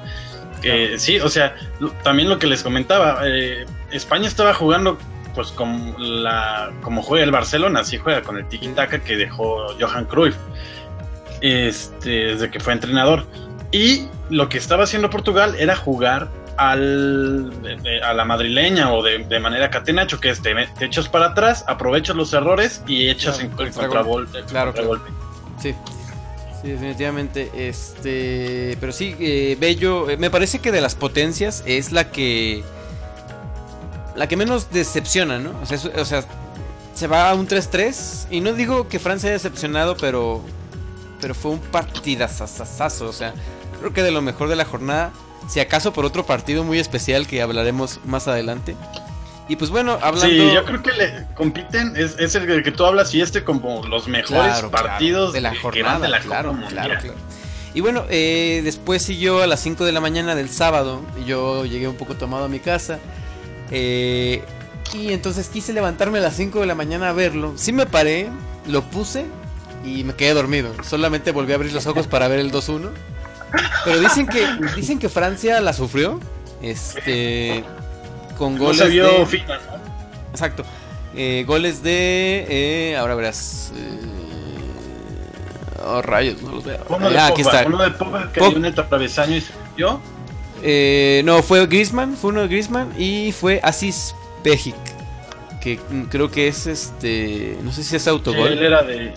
Que sí, o sea, también lo que les comentaba, eh, España estaba jugando pues como, la, como juega el Barcelona, así juega con el tiki-taka que dejó Johan Cruyff este, desde que fue entrenador. Y lo que estaba haciendo Portugal era jugar al, de- a la madrileña o de, de manera catenacho, que es te, te echas para atrás, aprovechas los errores y echas Claro, en contragolpe. contragolpe. Claro, claro. Sí. Definitivamente. Este. Pero sí, eh, Bello. eh, me parece que de las potencias es la que. La que menos decepciona, ¿no? O sea, o sea, se va a un 3-3. Y no digo que Francia haya decepcionado, pero. Pero fue un partidazazazazo. O sea, creo que de lo mejor de la jornada. Si acaso por otro partido muy especial que hablaremos más adelante. Y pues bueno, hablando. Sí, yo creo que le compiten, es, es el que tú hablas y este como los mejores Claro, claro, partidos de la jornada, de la claro, claro, claro. Y bueno, eh, después siguió a las 5 de la mañana del sábado. Yo llegué un poco tomado a mi casa. eh, y entonces quise levantarme a las 5 de la mañana a verlo. Sí me paré, lo puse y me quedé dormido. Solamente volví a abrir los ojos para ver el 2-1. Pero dicen que dicen que Francia la sufrió. Este. Con No goles se vio de- fina, ¿no? Exacto. Eh, goles de. eh, ahora verás. eh, oh, rayos, no los veo. Uno de Ah, aquí está. uno de Pogba que Pog- dio un travesaño y se yo Eh, no, fue Griezmann, fue uno de Griezmann y fue Asis Pejic. Que mm, creo que es este. No sé si es autogol. él era de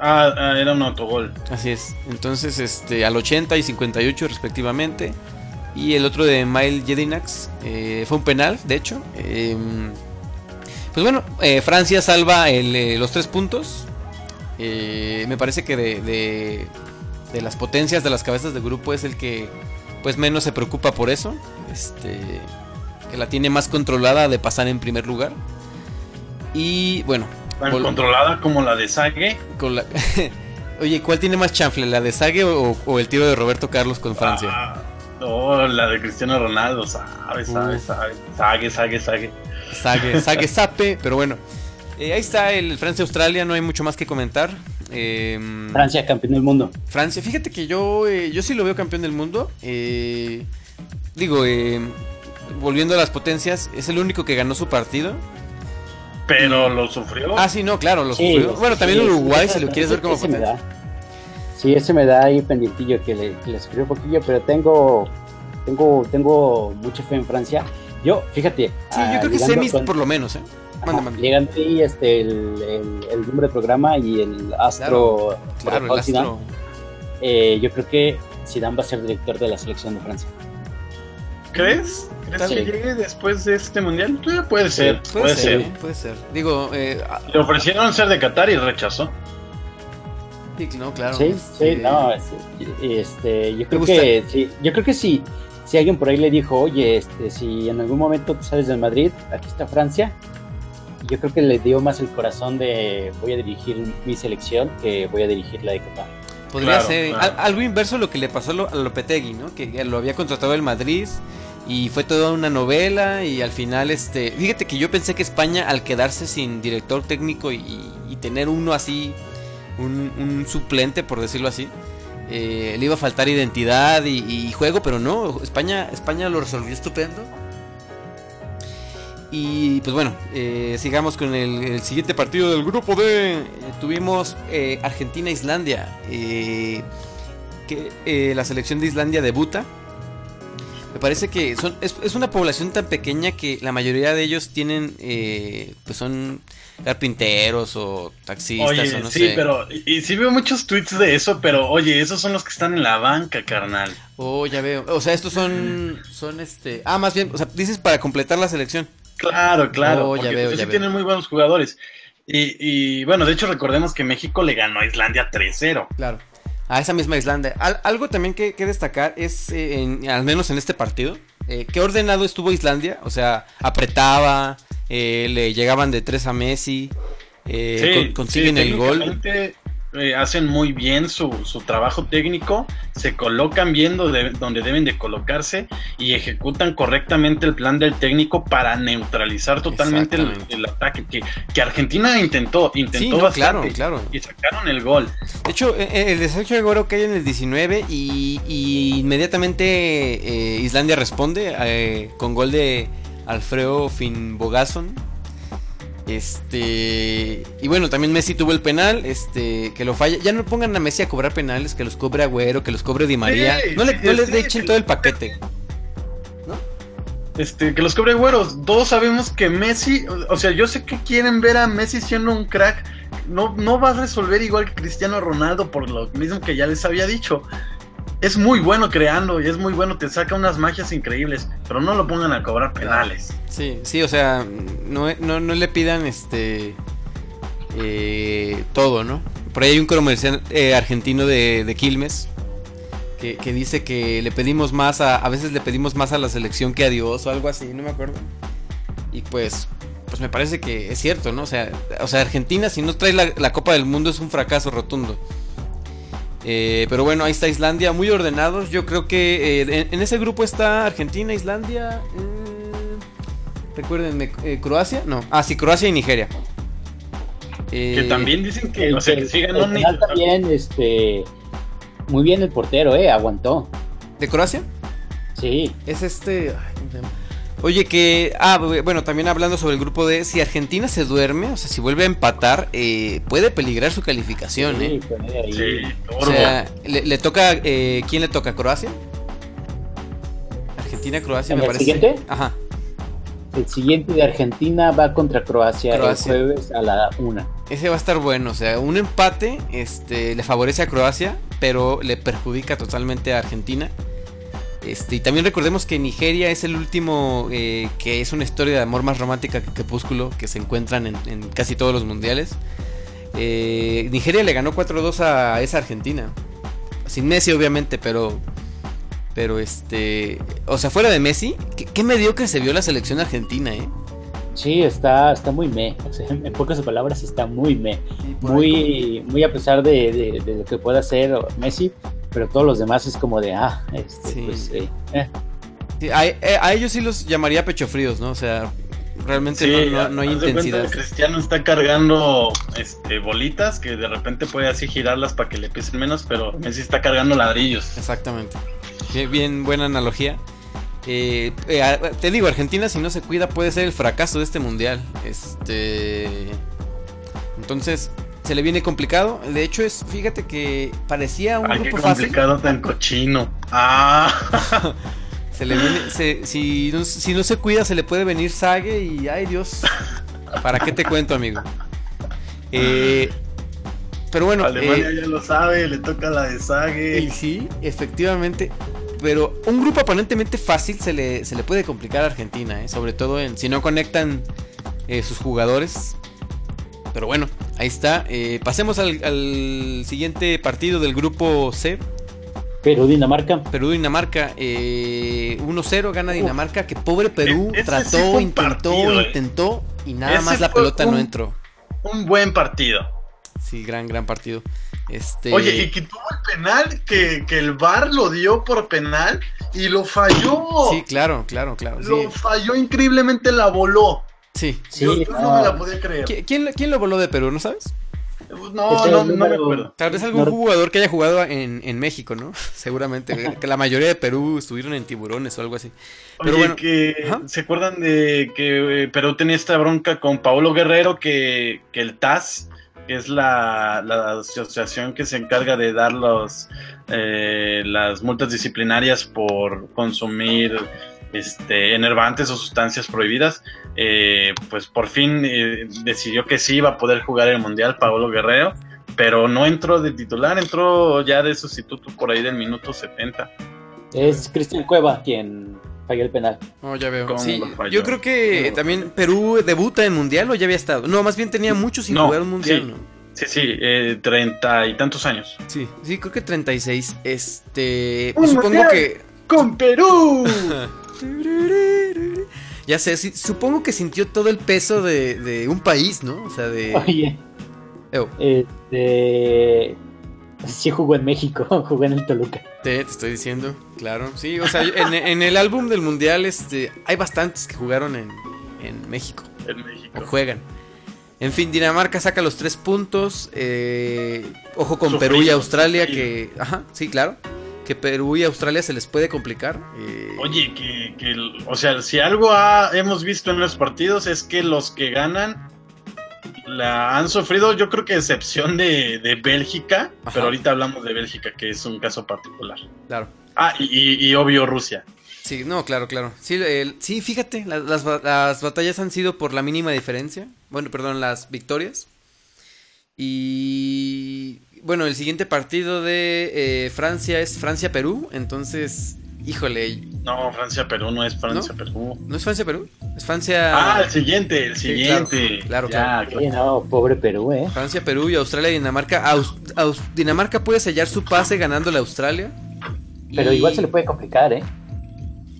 ah, ah, era un autogol. Así es. Entonces, este, al 80 y 58 respectivamente. Y el otro de Mile Jedinax eh, fue un penal, de hecho. Eh, pues bueno, eh, Francia salva el, eh, los tres puntos. Me parece que de, de, de las potencias de las cabezas de grupo es el que pues menos se preocupa por eso. Este, que la tiene más controlada de pasar en primer lugar. Y bueno, Tan controlada como la de Sague. con la- Oye, ¿cuál tiene más chanfle? ¿La de Sague o, o el tiro de Roberto Carlos con Francia? Ah, oh, la de Cristiano Ronaldo, sabe, sabe, Uf. sabe. Sague, sague, sague. Sague, Sague Sape, pero bueno. Eh, ahí está el Francia-Australia, no hay mucho más que comentar. Eh, Francia, campeón del mundo. Francia, fíjate que yo, eh, yo sí lo veo campeón del mundo. Eh, digo, eh, volviendo a las potencias, es el único que ganó su partido. Pero lo sufrió. Ah, sí, no, claro, lo Sí, sufrió. Bueno, también sí, Uruguay, si lo quieres ver como potencia. Sí, ese me da ahí pendientillo que le, que le sufrió un poquillo, pero tengo, tengo, tengo mucha fe en Francia. Yo, fíjate. Sí, ah, yo creo que llegando semis con- por lo menos, ¿eh? Manda, manda. Llegando ahí este, el, el, el número de programa y el astro. Claro, el Paul Zidane, astro. eh, yo creo que Zidane va a ser director de la selección de Francia. ¿Crees? ¿Crees que llegue después de este mundial? Eh, puede ser, Puede, puede, ser, ser. ¿eh? puede ser. Digo, eh, ah, Le ofrecieron ser de Qatar y rechazó. No, claro. Sí, sí, Este, no, es- este, yo creo que sí, yo creo que sí. Si alguien por ahí le dijo, oye, este, si en algún momento te sales del Madrid, aquí está Francia, yo creo que le dio más el corazón de voy a dirigir mi selección que voy a dirigir la de Qatar. Podría Claro, ser claro. algo inverso a lo que le pasó a Lo- a Lopetegui, ¿no? Que lo había contratado el Madrid y fue toda una novela y al final, este, fíjate que yo pensé que España al quedarse sin director técnico y, y tener uno así, un, suplente por decirlo así, eh, le iba a faltar identidad y, juego, pero no, España, España lo resolvió estupendo. Y pues bueno, eh, sigamos con el, siguiente partido del grupo D. Tuvimos eh, Argentina-Islandia. que la selección de Islandia debuta. Me parece que son, es, es una población tan pequeña que la mayoría de ellos tienen, eh, pues son carpinteros o taxistas Oye, o no sí, sé. pero. Y, y sí veo muchos tweets de eso, pero oye, esos son los que están en la banca, carnal. Oh, ya veo. O sea, estos son, son este... Ah, más bien, o sea, dices para completar la selección. Claro, claro. Oh, ya veo, sí ya veo. tienen muy buenos jugadores. Y, y, bueno, de hecho, recordemos que México le ganó a Islandia 3-0. Claro. A esa misma Islandia. Al- algo también que, que destacar es, eh, en- al menos en este partido, eh, qué ordenado estuvo Islandia. O sea, apretaba, eh, le llegaban de 3 a Messi, eh, Sí, con- consiguen sí, el gol. Eh, hacen muy bien su, su trabajo técnico, se colocan bien donde, donde deben de colocarse y ejecutan correctamente el plan del técnico para neutralizar totalmente el, ataque que, que Argentina intentó, intentó Sí, no, bastante claro, claro. y sacaron el gol. De hecho, eh, eh, el de Sergio Agüero cae en el 19 y, y inmediatamente eh, Islandia responde eh, con gol de Alfredo Finnbogason. Este y bueno, también Messi tuvo el penal, este que lo falla. Ya no pongan a Messi a cobrar penales, que los cobre Agüero, que los cobre Di María. Sí, no le, sí, no les sí, echen todo el paquete. Este, que los cobre güeros, todos sabemos que Messi, o o sea, yo sé que quieren ver a Messi siendo un crack, no, no va a resolver igual que Cristiano Ronaldo por lo mismo que ya les había dicho. Es muy bueno creando y es muy bueno, te saca unas magias increíbles, pero no lo pongan a cobrar penales. Sí, sí, o sea, no, no, no le pidan este eh, todo, ¿no? Por ahí hay un comercial eh, argentino de, de Quilmes que, que dice que le pedimos más a, a veces le pedimos más a la selección que a Dios o algo así, no me acuerdo. Y pues, pues me parece que es cierto, ¿no? O sea, o sea Argentina si no trae la, la Copa del Mundo es un fracaso rotundo. Eh, pero bueno, ahí está Islandia, muy ordenados. Yo creo que eh, en, en ese grupo está Argentina, Islandia. eh, recuérdenme, eh, Croacia. No, ah, sí, Croacia y Nigeria. Eh, Que también dicen que, o sea, que sí ganó el penal Ni- también, este, muy bien el portero, eh, aguantó. ¿De Croacia? Sí, Es este. ay. Oye, que. Ah, bu- bueno, también hablando sobre el grupo D. Si Argentina se duerme, o sea, si vuelve a empatar, eh, puede peligrar su calificación, sí, ¿eh? Sí, O sea, le, le toca. Eh, ¿Quién le toca? ¿Croacia? Argentina, Croacia, ¿En me el parece. siguiente? Ajá. El siguiente de Argentina va contra Croacia, Croacia. el jueves a la una. Ese va a estar bueno, o sea, un empate este, le favorece a Croacia, pero le perjudica totalmente a Argentina. Este, y también recordemos que Nigeria es el último, eh, que es una historia de amor más romántica que Crepúsculo, que se encuentran en, en casi todos los mundiales. Eh, Nigeria le ganó 4-2 a esa Argentina. Sin Messi, obviamente, pero. Pero este. O sea, fuera de Messi, qué, qué mediocre se vio la selección argentina, ¿eh? Sí, está, está muy me. O sea, en pocas palabras, está muy me. Muy, muy a pesar de, de- de lo que pueda hacer Messi, pero todos los demás es como de, ah, este, Sí. pues, eh, eh. Sí, a, eh, a ellos sí los llamaría pecho fríos, ¿no? O sea, realmente Sí, no, no- no hay intensidad. Cristiano está cargando este, bolitas que de repente puede así girarlas para que le pesen menos, pero Messi está cargando ladrillos. Exactamente. Bien, bien buena analogía. Eh, eh, te digo, Argentina si no se cuida puede ser el fracaso de este mundial. Este, entonces se le viene complicado. De hecho es, fíjate que parecía un Ay, qué grupo fácil. complicado tan cochino. Ah, Se le viene, se- si, no, si no se cuida se le puede venir Sague y ay Dios. ¿Para qué te cuento, amigo? Eh, pero bueno, Alemania eh, ya lo sabe, le toca la de Y Sague. sí, efectivamente. Pero un grupo aparentemente fácil se le, se le puede complicar a Argentina, ¿eh? sobre todo en, si no conectan eh, sus jugadores. Pero bueno, ahí está. Eh, pasemos al, al siguiente partido del grupo C. Perú, Dinamarca. Perú-Dinamarca. Eh, 1-0 gana Dinamarca. Que pobre Perú E- sí trató, intentó, partido, eh. intentó. Y nada Ese más la pelota no entró. Un buen partido. Sí, gran, gran partido. Este... Oye, y que tuvo el penal, que, que el VAR lo dio por penal y lo falló. Sí, claro, claro, claro. sí. Lo falló increíblemente, la voló. Sí. Sí, yo yo no no. me la podía creer. ¿Qui- ¿Quién, ¿Quién lo voló de Perú, no sabes? No, Este no, no me acuerdo. Tal vez algún No- jugador que haya jugado en, en México, ¿no? Seguramente. Que la mayoría de Perú estuvieron en tiburones o algo así. Pero Oye, bueno, que. ¿se acuerdan de que eh, Perú tenía esta bronca con Paolo Guerrero que, que el TAS, que es la, la asociación que se encarga de dar los, eh, las multas disciplinarias por consumir este, enervantes o sustancias prohibidas, eh, pues por fin eh, decidió que sí iba a poder jugar el Mundial Paolo Guerrero, pero no entró de titular, entró ya de sustituto por ahí del minuto 70. Es Cristian Cueva quien falló el penal. Oh, ya veo. ¿Cómo Sí, yo creo que también Perú debuta en mundial o ya había estado. No, más bien tenía mucho sin No, jugar un mundial, sí. ¿no? Sí, sí, eh, treinta y tantos años. Sí, sí, creo que 36. Este. pues supongo que. ¡Con Perú! Ya sé, sí, supongo que sintió todo el peso de, de un país, ¿no? O sea, de. Oye, Ew, este. Sí jugó en México, jugó en el Toluca. te, te estoy diciendo, claro. Sí, o sea, en, en el álbum del mundial, este, hay bastantes que jugaron en, en México. en o México. juegan. En fin, Dinamarca saca los tres puntos. eh, ojo con Sufrido, Perú y Australia, sufrido. que. Ajá, sí, claro. Que Perú y Australia se les puede complicar. eh, Oye, que, o sea, si algo ha- hemos visto en los partidos es que los que ganan la han sufrido, yo creo que excepción de, de Bélgica, Ajá. pero ahorita hablamos de Bélgica, que es un caso particular. Claro. Ah, y, y- y obvio Rusia. Sí, no, claro, claro. Sí, el- sí fíjate, la- las, las batallas han sido por la mínima diferencia. Bueno, perdón, las victorias. Y bueno, el siguiente partido de eh, Francia es Francia-Perú. Entonces, híjole, No, Francia-Perú no es Francia-Perú. ¿no es Francia-Perú? Es Francia. Ah, el siguiente, el Sí, claro, siguiente. claro, Ya, Oye, no, pobre Perú, ¿eh? Francia, Perú y Australia y Dinamarca. Aus- Aus- Dinamarca puede sellar su pase ganándole a Australia. Pero Y- igual se le puede complicar, ¿eh?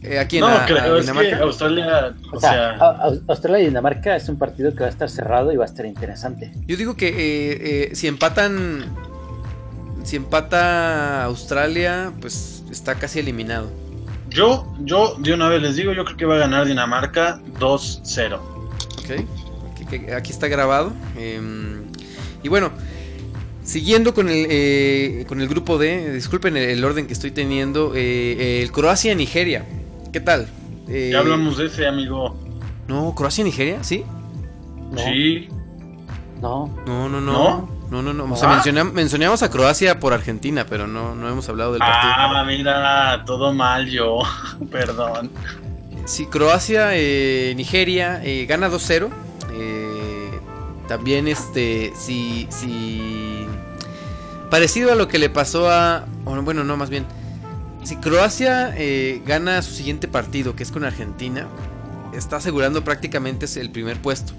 eh, aquí en No, a- a creo, es que Dinamarca. Australia, O o sea, sea, a- a- Australia y Dinamarca es un partido que va a estar cerrado y va a estar interesante. Yo digo que eh, eh, si empatan. Si empata Australia, pues está casi eliminado. yo, yo de una vez les digo, yo creo que va a ganar Dinamarca 2-0. Ok. Aquí, que- aquí está grabado. em, y bueno. Siguiendo con el, eh, con el grupo D, disculpen el, el orden que estoy teniendo, eh, el Croacia-Nigeria. ¿Qué tal? Eh, Ya hablamos de ese, amigo. No, Croacia-Nigeria, ¿sí? No, Sí. no. No, no, no. ¿No? No, no, no. O sea, Ah. mencionam- mencionamos a Croacia por Argentina, pero no, no hemos hablado del partido. Ah, mira, todo mal yo. Perdón. Sí, Croacia, eh, Nigeria, eh, gana 2-0. Eh, también, este, si, si... Parecido a lo que le pasó a... bueno, no, más bien. Si Croacia eh, gana su siguiente partido, que es con Argentina, está asegurando prácticamente el primer puesto.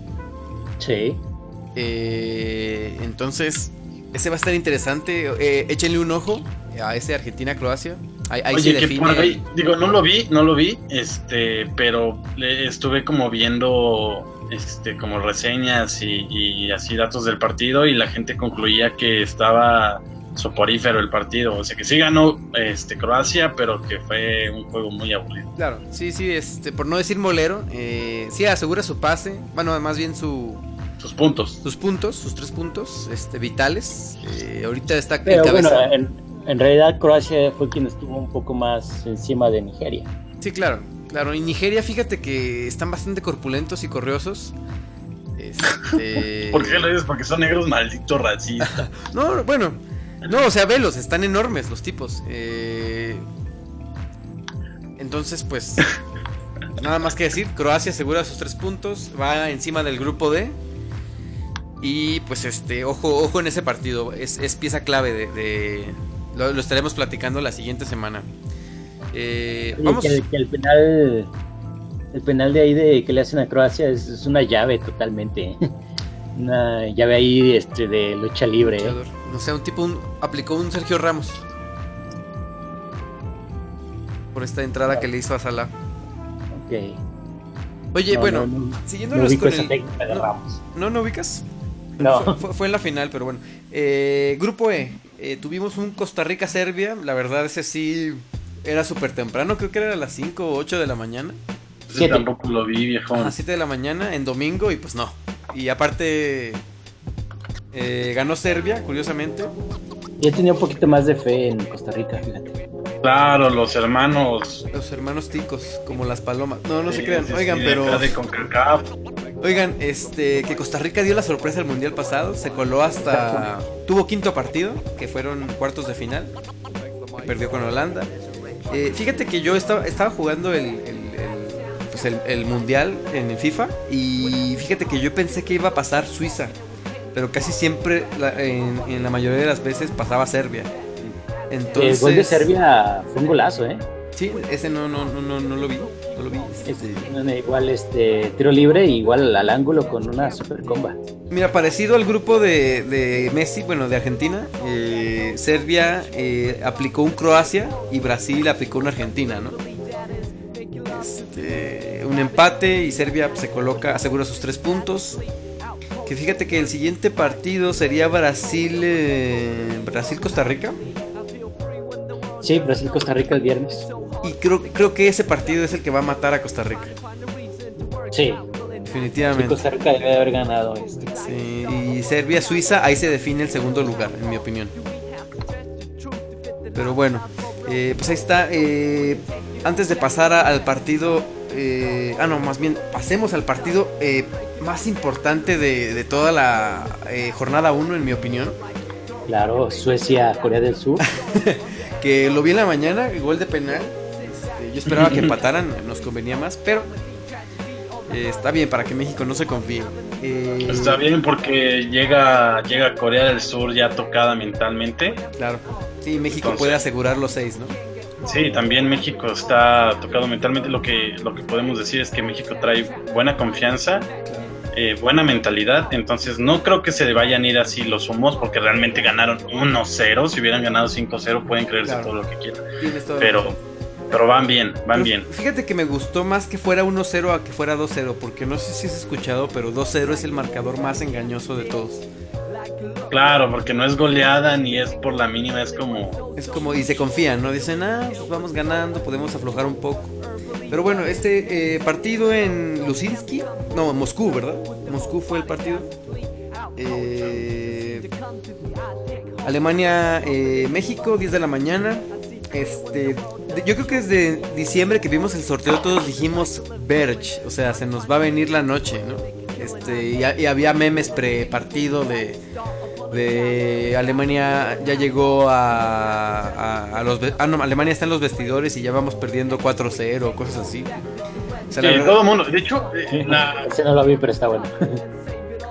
Sí. Eh, entonces, ese va a estar interesante. Eh, échenle un ojo a ese Argentina-Croacia. Ahí, ahí Oye, que define. por ahí, digo, no lo vi, no lo vi, este, pero estuve como viendo, este, como reseñas y, y así datos del partido y la gente concluía que estaba soporífero el partido, o sea que sí ganó, este, Croacia, pero que fue un juego muy aburrido. Claro, sí, sí, este, por no decir molero, eh, sí asegura su pase, bueno, más bien su, Sus puntos. sus puntos, sus tres puntos, este, vitales. Eh, ahorita está en bueno, cabeza. en, en realidad Croacia fue quien estuvo un poco más encima de Nigeria. Sí, claro, claro. Y Nigeria, fíjate que están bastante corpulentos y corriosos. Este... ¿Por qué lo dices? Porque son negros malditos racistas. No, bueno, no, o sea, velos, están enormes los tipos. Eh, Entonces, pues, nada más que decir, Croacia asegura sus tres puntos, va encima del grupo D. Y pues, este, ojo, ojo en ese partido, es, es pieza clave de... de- Lo, lo estaremos platicando la siguiente semana. Eh, vamos, que, el, que el penal el penal de ahí de que le hacen a Croacia es, es una llave totalmente. Una llave ahí este de lucha libre. ¿eh? No sé, un tipo un- aplicó un Sergio Ramos. Por esta entrada que le hizo a Salah. Ok. Oye, No, bueno, no, no, siguiéndonos con el. Ramos. ¿No, no ubicas? No. Fue, fue- fue en la final, pero bueno. Eh, grupo E. eh, tuvimos un Costa Rica-Serbia. La verdad, ese sí era súper temprano. Creo que era a las 5 o 8 de la mañana. Siete. tampoco lo vi, viejo. A las 7 de la mañana en domingo y pues no. Y aparte, Eh, ganó Serbia, curiosamente. Yo tenía un poquito más de fe en Costa Rica, fíjate. Claro, los hermanos. Los hermanos ticos, como las palomas. No, no se crean. sí, Oigan, sí, pero. De. Oigan, este, que Costa Rica dio la sorpresa el mundial pasado, se coló hasta, tuvo quinto partido, que fueron cuartos de final, perdió con Holanda. Eh, fíjate que yo estaba, estaba jugando el, el- el, pues el- el mundial en el FIFA y fíjate que yo pensé que iba a pasar Suiza, pero casi siempre, la- en, en la mayoría de las veces pasaba Serbia. Entonces, el gol de Serbia fue un golazo, ¿eh? Sí, ese no, no, no, no, no lo vi, no lo vi. igual este tiro libre, igual al ángulo con una super comba. Mira, parecido al grupo de, de Messi, bueno, de Argentina, eh, Serbia eh, aplicó un Croacia y Brasil aplicó un Argentina, ¿no? Este, un empate y Serbia se coloca, asegura sus tres puntos. Que fíjate que el siguiente partido sería Brasil, eh, Brasil-Costa Rica. Sí, Brasil-Costa Rica el viernes. Y creo, creo que ese partido es el que va a matar a Costa Rica. Sí, sí, Definitivamente. Costa Rica debe haber ganado este. Sí, y Serbia-Suiza, ahí se define el segundo lugar, en mi opinión. Pero bueno, eh, pues ahí está. eh, antes de pasar a- al partido, eh, ah no, más bien pasemos al partido eh, más importante de, de toda la eh, jornada 1, en mi opinión. Claro, Suecia, Corea del Sur. Que lo vi en la mañana, gol de penal. Este, yo esperaba que empataran, nos convenía más, pero eh, está bien para que México no se confíe. Eh, Está bien porque llega, llega Corea del Sur ya tocada mentalmente. Claro. Sí, México Entonces- puede asegurar los seis, ¿no? Sí, también México está tocado mentalmente. Lo que, lo que podemos decir es que México trae buena confianza, eh, buena mentalidad. Entonces no creo que se vayan a ir así los humos porque realmente ganaron 1-0. Si hubieran ganado 5-0 pueden creerse Claro. todo lo que quieran. Pero, pero van bien, van Pero bien. Fíjate que me gustó más que fuera 1-0 a que fuera 2-0, porque no sé si has escuchado, pero 2-0 es el marcador más engañoso de todos. Claro, porque no es goleada ni es por la mínima, es como... Es como, y se confían, ¿no? Dicen, ah, pues vamos ganando, podemos aflojar un poco. Pero bueno, este eh, partido en Lusinski, no, en Moscú, ¿verdad? Moscú fue el partido. Eh, Alemania, eh, México, 10 de la mañana. Este, yo creo que desde diciembre que vimos el sorteo todos dijimos Berch, o sea, se nos va a venir la noche, ¿no? Este, y, y había memes pre partido de, de Alemania ya llegó a, a, a los ah, no, Alemania está en los vestidores y ya vamos perdiendo 4-0, cosas así. O sea, la Sí, verdad- todo el mundo. De hecho, eh, la- Ese no lo vi, pero está bueno.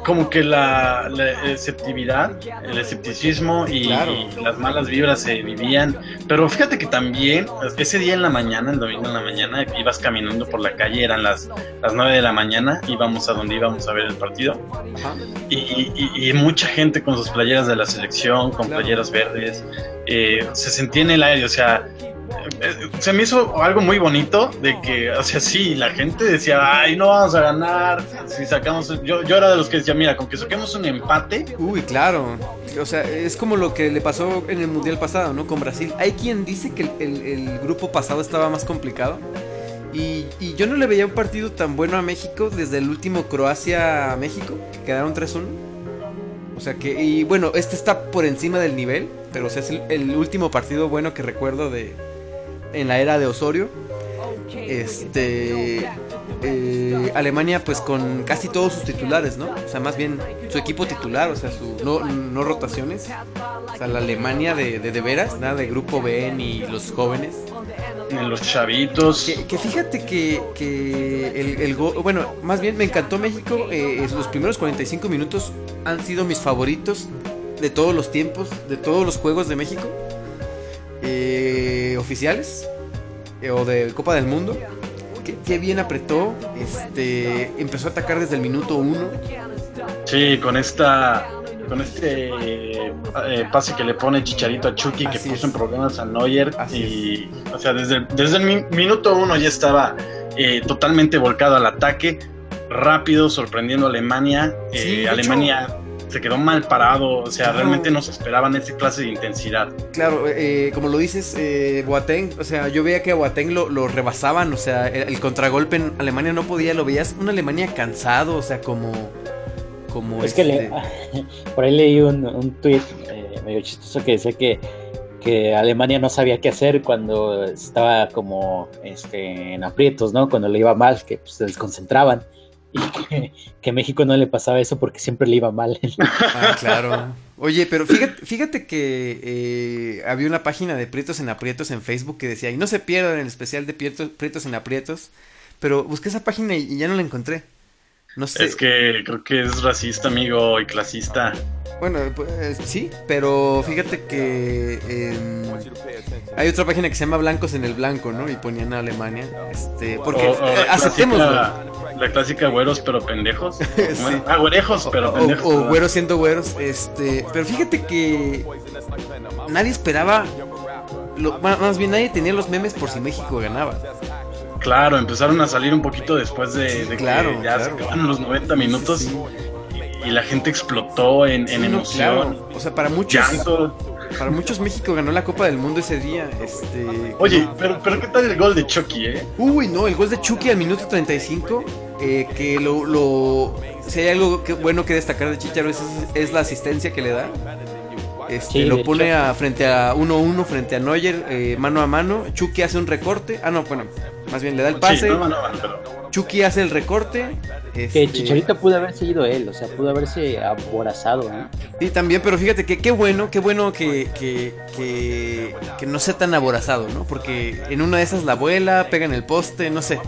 como que la, la esceptividad, el escepticismo y Claro. las malas vibras se vivían. Pero fíjate que también ese día en la mañana, el domingo en la mañana, ibas caminando por la calle, eran las, las 9 de la mañana, íbamos a donde íbamos a ver el partido. Y, y- y mucha gente con sus playeras de la selección, con Claro. playeras verdes, eh, se sentía en el aire, o sea, se me hizo algo muy bonito de que, o sea, sí, la gente decía, ay, no vamos a ganar, si sacamos, yo, yo era de los que decía, mira, con que saquemos un empate, Uy, claro. O sea, es como lo que le pasó en el mundial pasado, ¿no? Con Brasil. Hay quien dice que el, grupo pasado estaba más complicado. Y, yo no le veía un partido tan bueno a México desde el último Croacia-México, que quedaron 3-1. O sea que, y bueno, este está por encima del nivel, pero es el último partido bueno que recuerdo de en la era de Osorio. Este eh, Alemania pues con casi todos sus titulares, ¿no? O sea, más bien su equipo titular, o sea, su no, no rotaciones. O sea, la Alemania de, de, de veras, nada de grupo B ni los jóvenes. en los chavitos, Que, que fíjate que, que el, el go- bueno, más bien me encantó México. eh, los primeros 45 minutos han sido mis favoritos de todos los tiempos, de todos los juegos de México. Eh, oficiales eh, o de Copa del Mundo. Qué, qué bien apretó. Este empezó a atacar desde el minuto uno. sí, con esta... Con este eh, pase que le pone Chicharito a Chucky, que puso es. en problemas a Neuer. Así y, o sea, desde, el- desde el mi- minuto uno ya estaba eh, totalmente volcado al ataque, rápido, sorprendiendo a Alemania. Eh, hecho- Alemania se quedó mal parado, o sea, Claro. realmente no se esperaban esa clase de intensidad. Claro, eh, como lo dices, eh, Boateng, o sea, yo veía que a Boateng lo, lo rebasaban, o sea, el, el contragolpe en Alemania no podía, lo veías, una Alemania cansado, o sea, como, como Es que este- le- por ahí leí un, un tweet medio chistoso que decía que, que Alemania no sabía qué hacer cuando estaba como este, en aprietos, ¿no? Cuando le iba mal, que pues, se desconcentraban. Y que, que a México no le pasaba eso porque siempre le iba mal. Ah, claro. Oye, pero fíjate, fíjate que eh, había una página de Prietos en Aprietos en Facebook que decía, y no se pierdan el especial de Prietos, Prietos en Aprietos, pero busqué esa página y, y ya no la encontré. No sé. Es que creo que es racista, amigo, y clasista. Bueno, pues sí, pero fíjate que em, hay otra página que se llama Blancos en el Blanco, ¿no? Y ponían a Alemania. Este, porque O- o eh, la aceptémoslo. clásica- La clásica güeros pero pendejos. Bueno, ah, güerejos pero pendejos. o güeros siendo güeros, este, pero fíjate que nadie esperaba, lo- más bien nadie tenía los memes por si México ganaba. Claro, empezaron a salir un poquito después de, de claro, que ya claro. se acabaron los 90 minutos Sí, y la gente explotó en, emoción. claro. O sea, para muchos, Llanto. para muchos México ganó la Copa del Mundo ese día. Este, Oye, pero, pero ¿qué tal el gol de Chucky, eh? Uy, no, el gol de Chucky al minuto 35, eh, que lo, lo... Si hay algo que, bueno que destacar de Chicharo es, es la asistencia que le da. Este, Sí, lo pone a, frente a 1-1, frente a Neuer, eh, mano a mano. Chucky hace un recorte. Ah, no, bueno, más bien le da el pase. Sí, no, no, no, pero Chucky hace el recorte. Que este, Chicharito pudo haber seguido él, o sea, pudo haberse aborazado, ¿no? Sí, también, pero fíjate que qué bueno, qué bueno que, que, que, que no sea tan aborazado, ¿no? Porque en una de esas la abuela, pega en el poste, no sé.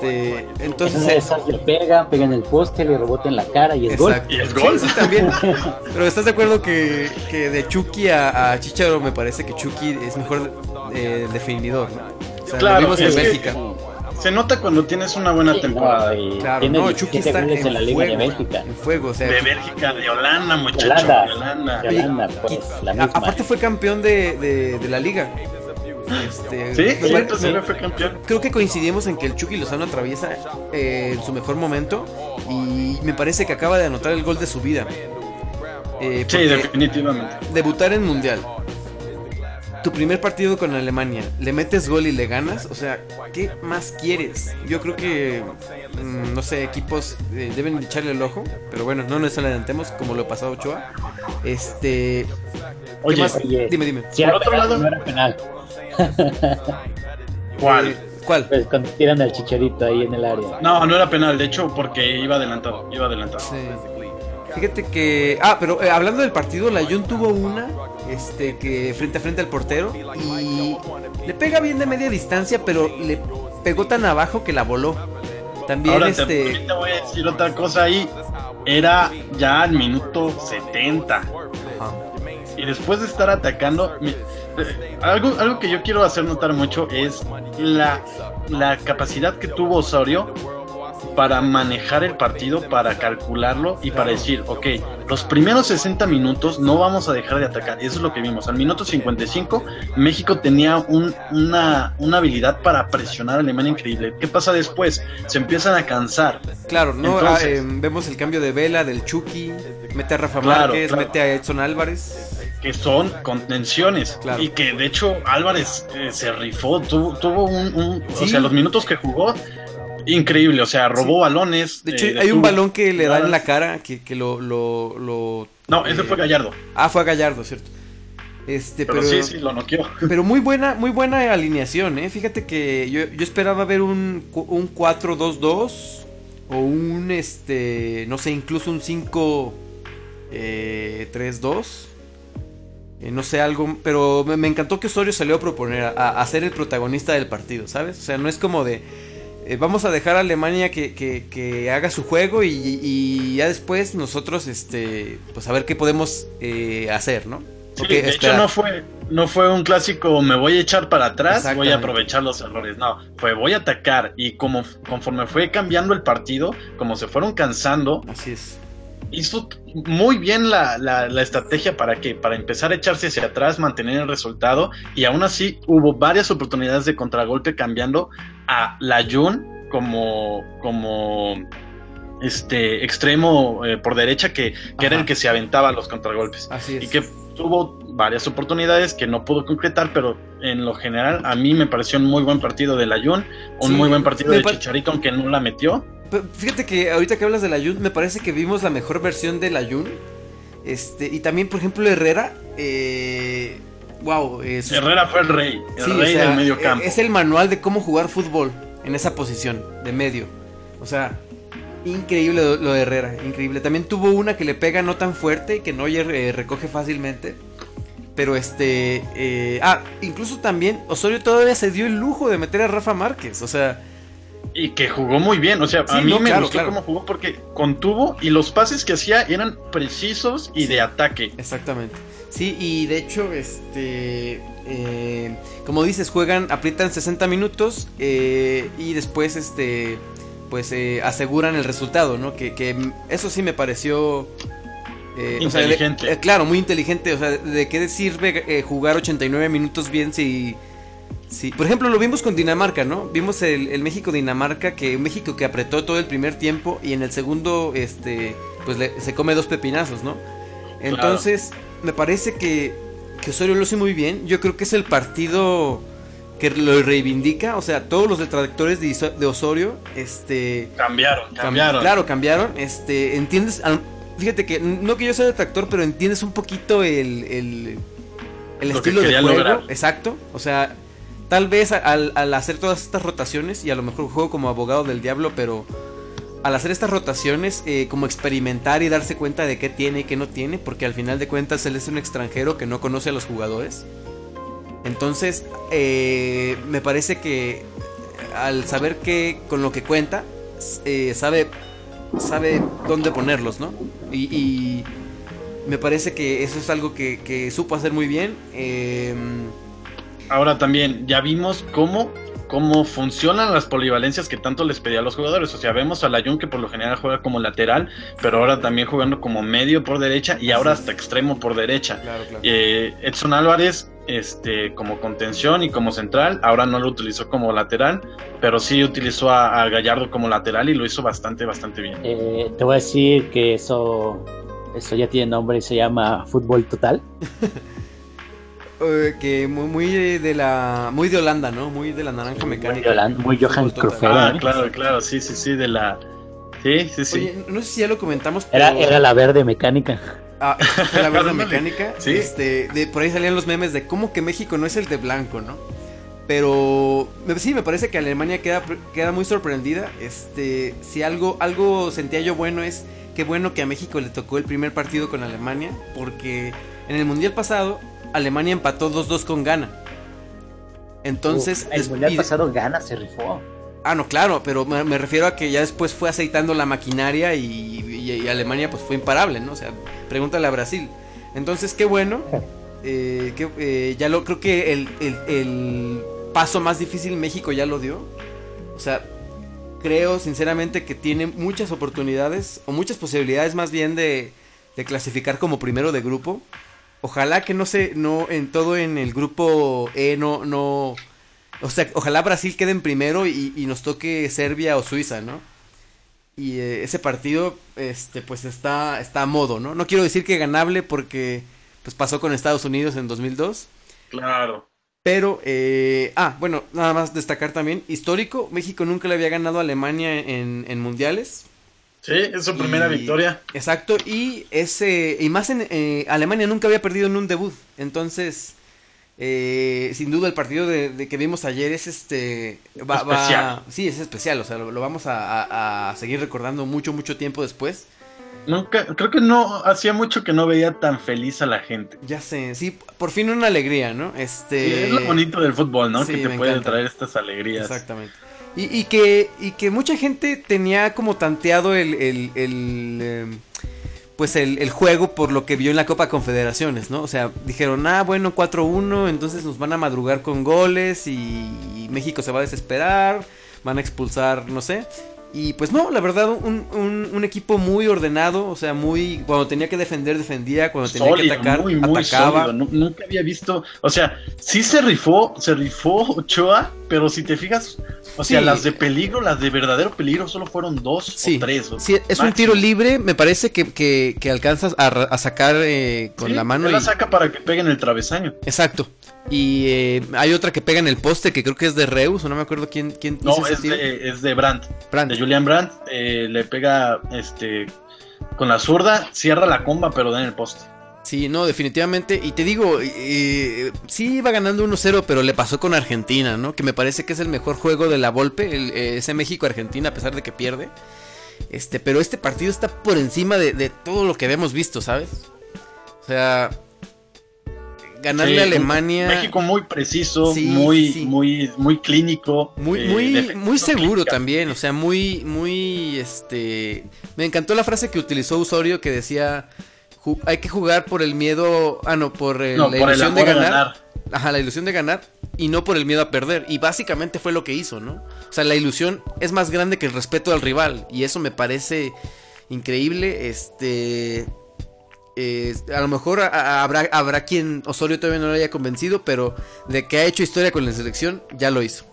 Este, En entonces... esas le pega, pega en el poste, le rebota en la cara y es gol. Y es gol. Sí, sí, también. Pero ¿estás de acuerdo que, que de Chucky a, a Chicharo me parece que Chucky es mejor eh, definidor, ¿no? O sea, Claro, lo vimos en Bélgica. se nota cuando tienes una buena Sí, temporada. no, y Claro, tiene no, Chucky 17 está en, en la Liga fuego, de Bélgica. en fuego, o sea, De Bélgica, de Holanda, De muchacho. Holanda, De Holanda. de Holanda, pues, y- la a- misma. aparte fue campeón de, de, de la liga. Este, Sí, me cierto, sí, fue campeón. Creo que coincidimos en que el Chucky Lozano atraviesa eh, en su mejor momento y me parece que acaba de anotar el gol de su vida. Eh, Sí, definitivamente. debutar en mundial. Tu primer partido con Alemania, le metes gol y le ganas, o sea, ¿qué más quieres? Yo creo que, mm, no sé, equipos eh, deben echarle el ojo, pero bueno, no nos adelantemos como lo pasó Ochoa. Este, ¿qué Oye, más? oye. Dime, dime. Si Por otro penal, lado- no era penal. ¿Cuál? ¿Cuál? Pues cuando tiran al chicharito ahí en el área. No, no era penal, de hecho, porque iba adelantado. Iba adelantado. Sí. Fíjate que. Ah, pero eh, hablando del partido, la Jun tuvo una. Este, que frente a frente al portero. Y le pega bien de media distancia, pero le pegó tan abajo que la voló. También Ahora este. te voy a decir otra cosa ahí. Era ya al minuto 70. Y después de estar atacando, mi- algo, algo que yo quiero hacer notar mucho es la, la capacidad que tuvo Osorio para manejar el partido, para calcularlo y para decir, ok, los primeros 60 minutos no vamos a dejar de atacar. Eso es lo que vimos. Al minuto 55, México tenía un- una, una habilidad para presionar a Alemania increíble. ¿Qué pasa después? Se empiezan a cansar. Claro, ¿no? Entonces- Ah, eh, vemos el cambio de vela del Chucky. Mete a Rafa Claro, Márquez, claro. mete a Edson Álvarez. que son contenciones Claro. y que de hecho Álvarez eh, se rifó, tuvo, tuvo un, un- o sea, los minutos que jugó, increíble, o sea, robó balones. De hecho, eh, hay un balón que le da en la cara que, que lo, lo, lo- No, ese eh, fue Gallardo, Ah, fue Gallardo, ¿cierto? Este, pero, pero, sí, sí, lo noqueó. Pero muy buena, muy buena alineación, ¿eh? Fíjate que yo, yo esperaba ver un, un 4-2-2 o un, este, no sé, incluso un 5-3-2. Eh, no sé, algo, pero me, me encantó que Osorio salió a proponer, a, a ser el protagonista del partido, ¿sabes? O sea, no es como de, eh, vamos a dejar a Alemania que, que- que haga su juego y, y ya después nosotros, este, pues a ver qué podemos eh, hacer, ¿no? Sí, de hecho, no fue, no fue un clásico, me voy a echar para atrás, voy a aprovechar los errores. No, fue voy a atacar. Y como conforme fue cambiando el partido, como se fueron cansando, Así es. Hizo muy bien la, la- la estrategia para que para empezar a echarse hacia atrás, mantener el resultado y aún así hubo varias oportunidades de contragolpe cambiando a la Jun como como este extremo eh, por derecha que, que era el que se aventaba a los contragolpes Así es. y que tuvo varias oportunidades que no pudo concretar, pero en lo general a mí me pareció un muy buen partido de la Jun, un Sí, muy buen partido de par- Chicharito aunque no la metió. Fíjate que ahorita que hablas del Ayun, me parece que vimos la mejor versión del Ayun. Este, y también, por ejemplo, Herrera. Eh, wow, es, Herrera fue el rey, el sí, o rey sea, del medio eh, campo. Es el manual de cómo jugar fútbol en esa posición de medio. O sea, increíble lo, lo de Herrera, increíble. También tuvo una que le pega no tan fuerte y que Neuer eh, recoge fácilmente. Pero este. eh, ah, incluso también Osorio todavía se dio el lujo de meter a Rafa Márquez. O sea, Y que jugó muy bien, o sea, Sí, a mí no, me claro, gustó claro. cómo jugó porque contuvo y los pases que hacía eran precisos y de ataque. Exactamente. Sí, y de hecho, este. eh, como dices, juegan, aprietan 60 minutos eh, y después, este. Pues eh, aseguran el resultado, ¿no? Que, que eso sí me pareció. eh, o sea, de- Inteligente. eh, claro, muy inteligente. O sea, ¿de qué sirve jugar 89 minutos bien si. Si- por ejemplo, lo vimos con Dinamarca, ¿no? Vimos el, el México-Dinamarca, que un México que apretó todo el primer tiempo y en el segundo, este. Pues le- se come dos pepinazos, ¿no? Entonces, me parece que, que Osorio lo hace muy bien. Yo creo que es el partido que lo reivindica. O sea, todos los detractores de, Osorio, este. Cambiaron, cam- cambiaron. Claro, cambiaron. Este, entiendes. Fíjate que no que yo sea detractor, pero entiendes un poquito el, el, el Lo que estilo de juego. lograr. Exacto. O sea, tal vez al, hacer todas estas rotaciones, y a lo mejor juego como abogado del diablo, pero al hacer estas rotaciones, eh, como experimentar y darse cuenta de qué tiene y qué no tiene, porque al final de cuentas él es un extranjero que no conoce a los jugadores. Entonces, eh, me parece que al saber que con lo que cuenta, eh, sabe, sabe dónde ponerlos, ¿no? Y, me parece que eso es algo que, supo hacer muy bien. Ahora también, ya vimos cómo, cómo funcionan las polivalencias que tanto les pedía a los jugadores. O sea, vemos a Layun que por lo general juega como lateral, pero ahora también jugando como medio por derecha y ahora hasta extremo por derecha. claro, claro. Eh, Edson Álvarez, este, como contención y como central, ahora no lo utilizó como lateral, pero sí utilizó a, a Gallardo como lateral y lo hizo bastante, bastante bien. Eh, te voy a decir que eso, eso ya tiene nombre y se llama fútbol total. Eh, que muy, muy de la muy de Holanda, ¿no? Muy de la naranja Muy, mecánica. Muy Johan Fútbol total. Cruyff, Ah, claro, claro, sí, sí, sí, de la... Sí, sí, sí. Oye, no sé si ya lo comentamos, pero Era, era la verde mecánica. Ah, fue la verde mecánica. Sí. Este, de, por ahí salían los memes de cómo que México no es el de blanco, ¿no? Pero sí, me parece que Alemania queda, queda muy sorprendida. Este, si algo, algo sentía yo bueno es que bueno que a México le tocó el primer partido con Alemania, porque en el mundial pasado Alemania empató 2-2 con Ghana. Entonces, Uf, el mundial pasado gana, se rifó. Ah, no, claro, pero me, me refiero a que ya después fue aceitando la maquinaria y, y- y Alemania pues fue imparable, ¿no? O sea, pregúntale a Brasil. Entonces, qué bueno. eh, que, eh, ya lo creo que el, el- el paso más difícil México ya lo dio. O sea, creo sinceramente que tiene muchas oportunidades o muchas posibilidades más bien de, de clasificar como primero de grupo. Ojalá que no se, no en todo en el grupo E no, no, o sea, ojalá Brasil quede en primero y, y nos toque Serbia o Suiza, ¿no? Y eh, ese partido, este, pues está, está a modo, ¿no? No quiero decir que ganable porque, pues pasó con Estados Unidos en 2002. Claro. Pero, eh, ah, bueno, nada más destacar también, histórico, México nunca le había ganado a Alemania en, en mundiales. Sí, es su primera Y- victoria. Exacto, y ese, y más en eh, Alemania nunca había perdido en un debut. Entonces, eh, sin duda el partido de, de que vimos ayer es este va, va- Especial. sí, es especial, o sea, lo, lo vamos a, a- a seguir recordando mucho, mucho tiempo después. Nunca, creo que no, hacía mucho que no veía tan feliz a la gente. Ya sé, sí, por fin una alegría, ¿no? Sí, Este es lo bonito del fútbol, ¿no? sí, que te me puede encanta. traer estas alegrías. Exactamente. Y, y que, y que mucha gente tenía como tanteado el, em, pues el, el juego por lo que vio en la Copa Confederaciones, ¿no? O sea, dijeron, ah, bueno, 4-1, entonces nos van a madrugar con goles y, y México se va a desesperar, van a expulsar, no sé. Y pues no, la verdad, un, un, un equipo muy ordenado, o sea, muy... Cuando tenía que defender, defendía, cuando tenía Sólido, que atacar, muy, muy atacaba. sólido. Nu- Nunca había visto, o sea, sí se rifó, se rifó Ochoa, pero si te fijas, o sea, Sí. las de peligro, las de verdadero peligro, solo fueron dos Sí, o tres. o sí, es un máximo. tiro libre, me parece que, que, que alcanzas a, a sacar eh, con Sí, la mano. él la y- saca para que pegue en el travesaño. Exacto. Y eh, hay otra que pega en el poste que creo que es de Reus, o no me acuerdo quién, quién No, es de, es de Brandt. Brandt. de Julian Brandt, eh, le pega este con la zurda, cierra la comba, pero da en el poste. Sí, no, definitivamente. Y te digo, eh, sí iba ganando 1-0, pero le pasó con Argentina, ¿no? Que me parece que es el mejor juego de la Volpe, el, ese México-Argentina, a pesar de que pierde. Este, pero este partido está por encima de, de todo lo que habíamos visto, ¿sabes? O sea, ganarle Sí, a Alemania. México muy preciso, Sí, muy, sí. muy, muy clínico. Muy, eh, muy, muy seguro clínica. también, o sea, muy, muy, este... Me encantó la frase que utilizó Osorio que decía, "Ju- hay que jugar por el miedo, ah, no, por el- No, la por el ilusión de ganar. Ajá, la ilusión de ganar y no por el miedo a perder. Y básicamente fue lo que hizo, ¿no? O sea, la ilusión es más grande que el respeto al rival y eso me parece increíble, este... a lo mejor a- habrá, habrá quien Osorio todavía no lo haya convencido, pero de que ha hecho historia con la selección, ya lo hizo.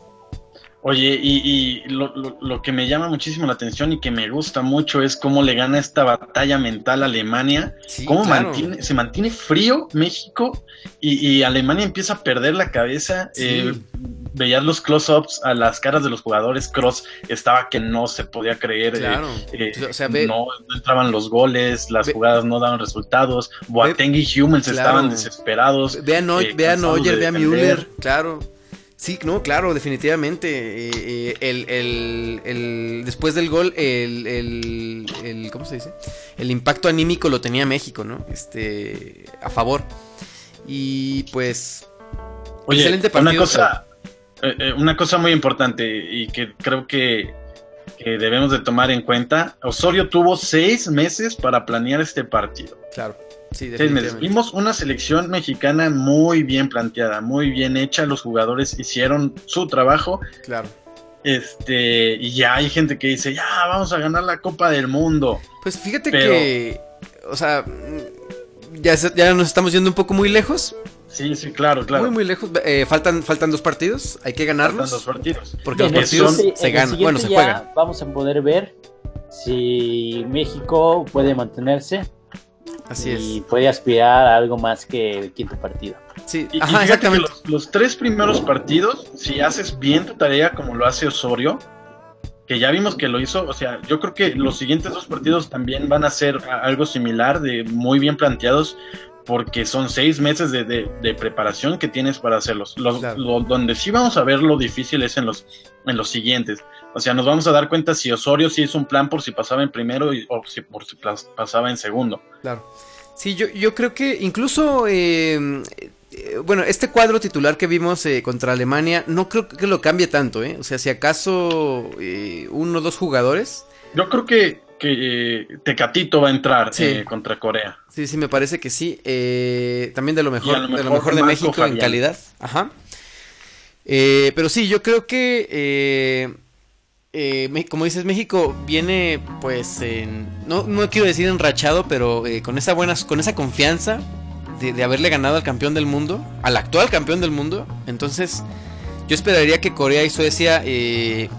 Oye, y, y lo, lo- lo que me llama muchísimo la atención y que me gusta mucho es cómo le gana esta batalla mental a Alemania. Sí, cómo claro. mantiene, se mantiene frío México y, y Alemania empieza a perder la cabeza. Sí. Eh, veías los close-ups a las caras de los jugadores. Cross estaba que no se podía creer. eh, Claro. eh, O sea, ve- no, no entraban los goles, las Ve- jugadas no daban resultados. Boateng y Hummels Claro. estaban desesperados. Ve a, Neu- eh, ve a cansados Neuer, de ve a defender. Müller, claro. Sí, no, claro, definitivamente. eh, eh, el, el- el- después del gol, el, el- el- ¿Cómo se dice? El impacto anímico lo tenía México, ¿no? Este. A favor. Y pues. Oye, Excelente una partido, cosa, eh, eh, una cosa muy importante y que creo que, que debemos de tomar en cuenta, Osorio tuvo seis meses para planear este partido. Claro. Sí, Seis meses. definitivamente. Vimos una selección mexicana muy bien planteada, muy bien hecha. Los jugadores hicieron su trabajo. Claro. Este, y ya hay gente que dice, ya vamos a ganar la Copa del Mundo. Pues fíjate Pero- que. O sea. Ya, se- ya nos estamos yendo un poco muy lejos. Sí, sí, claro, claro. Muy, muy lejos. Eh, faltan, faltan dos partidos. Hay que Faltan ganarlos. dos partidos. Porque los partidos se ganan. Bueno, se juegan. Vamos a poder ver si México puede mantenerse Así y es. puede aspirar a algo más que el quinto partido. Sí, Y, ajá, exactamente. los, los tres primeros partidos, si haces bien tu tarea como lo hace Osorio, que ya vimos que lo hizo, o sea, yo creo que los siguientes dos partidos también van a ser algo similar, de muy bien planteados, porque son seis meses de, de- de preparación que tienes para halos. Los, Claro. lo- donde sí vamos a ver lo difícil es en los, en los siguientes. O sea, nos vamos a dar cuenta si Osorio sí hizo un plan por si pasaba en primero y, o si por si pasaba en segundo. Claro. Sí, yo, yo creo que incluso, eh, eh, bueno, este cuadro titular que vimos eh, contra Alemania, no creo que lo cambie tanto, ¿eh? O sea, si acaso uno o dos jugadores, Yo creo que, que Tecatito va a entrar Sí. contra Corea. sí, sí, me parece que sí. también de lo mejor, de, lo mejor de México en calidad. Ajá. Pero sí, yo creo que, eh, como dices, México viene, pues, en, no, no quiero decir enrachado, pero eh, con esa buenas, con esa confianza de, de haberle ganado al campeón del mundo, al actual campeón del mundo. Entonces, yo esperaría que Corea y Suecia, eh,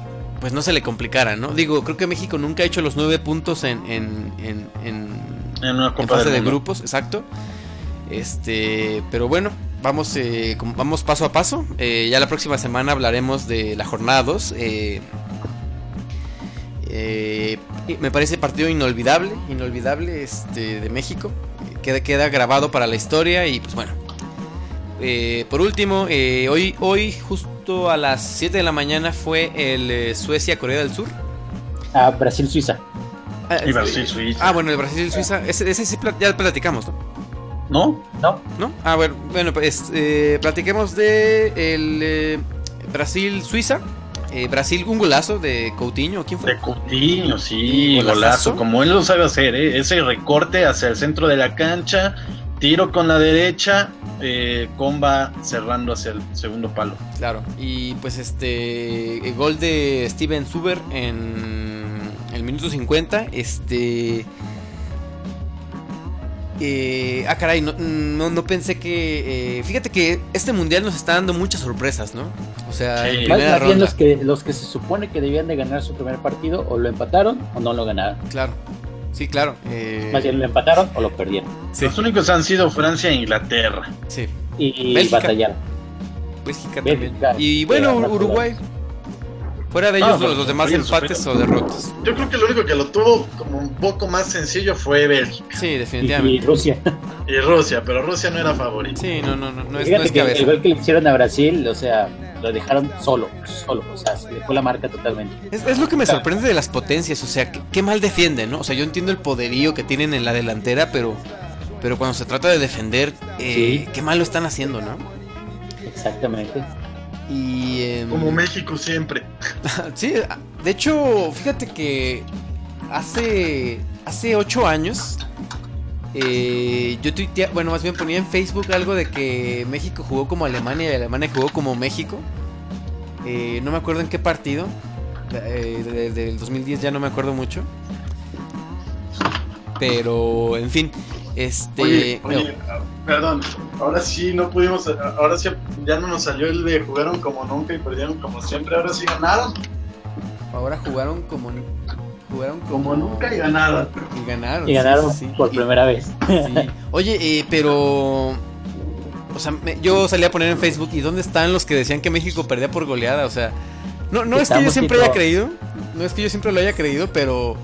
pues, no se le complicara, ¿no? Digo, creo que México nunca ha hecho los nueve puntos en, en, en, en, En una Copa fase de grupos, exacto. Este, pero bueno, vamos, eh, vamos paso a paso. Eh, ya la próxima semana hablaremos de la jornada 2. eh, eh, me parece partido inolvidable, inolvidable este, de México. Queda, queda grabado para la historia y pues bueno. Eh, por último, eh, hoy, hoy justo a las 7 de la mañana fue el eh, Suecia-Corea del Sur. A Brasil-Suiza. Ah, Y Brasil, Suiza. Ah, bueno, el Brasil-Suiza. Ese, ese sí ya platicamos, ¿no? ¿No? ¿No? ¿No? Ah, bueno, bueno pues eh, platiquemos de el eh, Brasil-Suiza. Eh, Brasil, un golazo de Coutinho, ¿quién fue? De Coutinho, sí, golazo. Como él lo sabe hacer, ¿eh? Ese recorte hacia el centro de la cancha, tiro con la derecha, eh, comba cerrando hacia el segundo palo. Claro. Y pues este el gol de Steven Zuber en el minuto 50, este eh, ah, caray, no, no, no pensé que. eh, fíjate que este mundial nos está dando muchas sorpresas, ¿no? O sea, Sí. en Más, primera más bien ronda. los que, los que se supone que debían de ganar su primer partido o lo empataron o no lo ganaron. Claro. Sí, claro. eh, Más bien lo empataron o lo perdieron. sí, Los únicos han sido Francia e Inglaterra. sí. Y, Bélgica. batallaron. Bélgica Bélgica, también. Y bueno, Uruguay. Fuera de No, ellos, pero los, los demás empates o derrotas. Yo creo que lo único que lo tuvo como un poco más sencillo fue Bélgica Sí, Y, y definitivamente. Rusia. y Rusia, pero Rusia no era favorito. Sí, no, no, no, no es, no es que cabeza. el gol que le hicieron a Brasil, o sea, lo dejaron solo, solo. O sea, se fue la marca totalmente. Es, es lo que me sorprende de las potencias, o sea, qué, qué mal defienden, ¿no? O sea, yo entiendo el poderío que tienen en la delantera, pero pero cuando se trata de defender, eh, Sí. qué mal lo están haciendo, ¿no? Exactamente. Y em, Como México siempre. sí, de hecho, fíjate que hace hace ocho años eh, yo tuitea, bueno, más bien ponía en Facebook algo de que México jugó como Alemania y Alemania jugó como México. Eh, no me acuerdo en qué partido. eh, de- del 2010 ya no me acuerdo mucho. Pero, en fin, este... Oye, oye, ah, perdón, ahora sí no pudimos, ahora sí ya no nos salió el de jugaron como nunca y perdieron como siempre, ahora sí ganaron Ahora jugaron como... Jugaron como nunca y ganaron. Y ganaron. Y ganaron sí, sí. por primera vez. Sí. Oye, eh, pero. O sea, me- yo salí a poner en Facebook. ¿Y dónde están los que decían que México perdía por goleada? O sea, no, no es que yo siempre haya creído. No es que yo siempre lo haya creído, pero.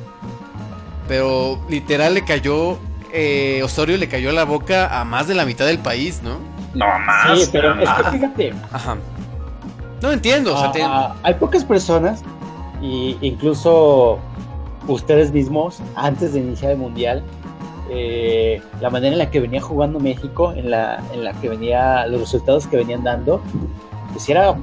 Pero literal le cayó. Eh, Osorio le cayó la boca a más de la mitad del país, ¿no? No más. Sí, pero es que ah, fíjate, Ajá. No entiendo, o sea, te- ah, hay pocas personas, y incluso ustedes mismos, antes de iniciar el mundial, eh, la manera en la que venía jugando México, en la, en la que venía, los resultados que venían dando, pues era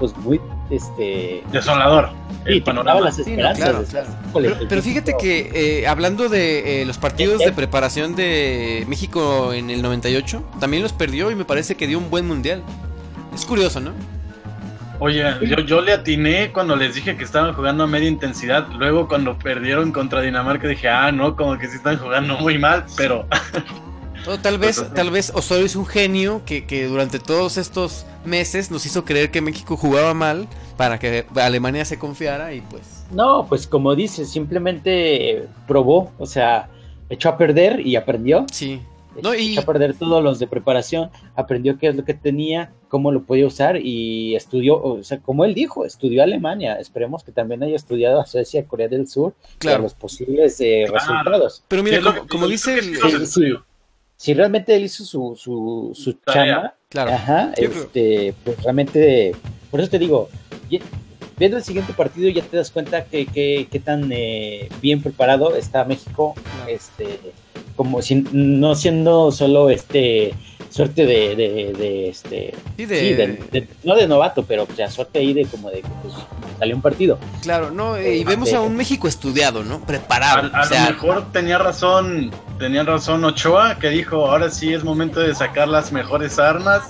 pues muy este Desolador. sí, El panorama. las Sí, no, esperanzas. claro, decías, claro. "Híjole, Pero, pero fíjate que eh, hablando de eh, los partidos de preparación de México en el 98, también los perdió y me parece que dio un buen mundial. Es curioso, ¿no? Oye, yo, yo le atiné cuando les dije que estaban jugando a media intensidad. Luego, cuando perdieron contra Dinamarca, dije, ah, no, como que sí están jugando muy mal. Pero O tal vez, tal vez Osorio es un genio que, que durante todos estos meses nos hizo creer que México jugaba mal para que Alemania se confiara y pues. No, pues como dices, simplemente probó, o sea, echó a perder y aprendió. Sí. No, y echó a perder todos los de preparación, aprendió qué es lo que tenía, cómo lo podía usar y estudió, o sea, como él dijo, estudió Alemania. Esperemos que también haya estudiado a Suecia, Corea del Sur, claro. los posibles eh, Claro. resultados. Pero mira, como, como dice el. sí. Si realmente él hizo su, su, su chamba, Claro. ajá, creo- este, pues realmente, por eso te digo, viendo el siguiente partido ya te das cuenta que, que, qué tan eh, bien preparado está México, Claro. este, como si, no siendo solo este suerte de, de, de, este Sí, de- sí, de- de- no de novato, pero o sea, suerte ahí de como de que pues, salió un partido. Claro, no, eh, y vemos a un México estudiado, ¿no? Preparado. a, a o sea, lo mejor tenía razón, tenía razón Ochoa, que dijo, ahora sí es momento de sacar las mejores armas.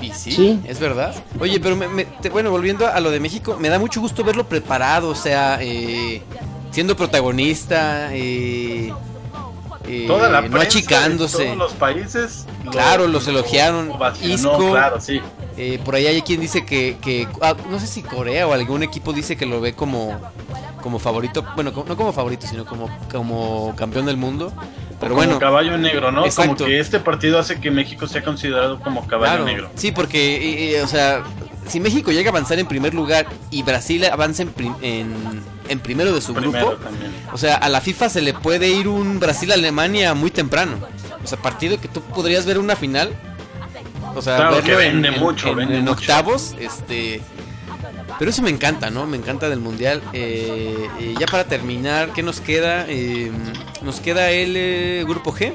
Y, y sí, Sí. es verdad. Oye, pero me- me- te- bueno, volviendo a lo de México, me da mucho gusto verlo preparado, o sea, eh, siendo protagonista, eh, eh, Toda la no de achicándose. todos los países. Claro, los elogiaron. Isco. claro, sí. Eh, por ahí hay quien dice que, que- ah, no sé si Corea o algún equipo dice que lo ve como, como favorito, bueno, no como favorito, sino como, como campeón del mundo. Pero como bueno, caballo negro, ¿no? Exacto. Como que este partido hace que México sea considerado como caballo Claro, negro. Sí, porque, eh, eh, o sea, si México llega a avanzar en primer lugar y Brasil avanza en, en, en primero de su Primero grupo, también. o sea, a la FIFA se le puede ir un Brasil-Alemania muy temprano. O sea, partido que tú podrías ver una final. O sea, Claro, que en- vende en, mucho, en- vende en mucho. octavos, este... Pero eso me encanta, ¿no? Me encanta del Mundial. Eh, eh, ya para terminar, ¿qué nos queda? Eh, nos queda el eh, Grupo G.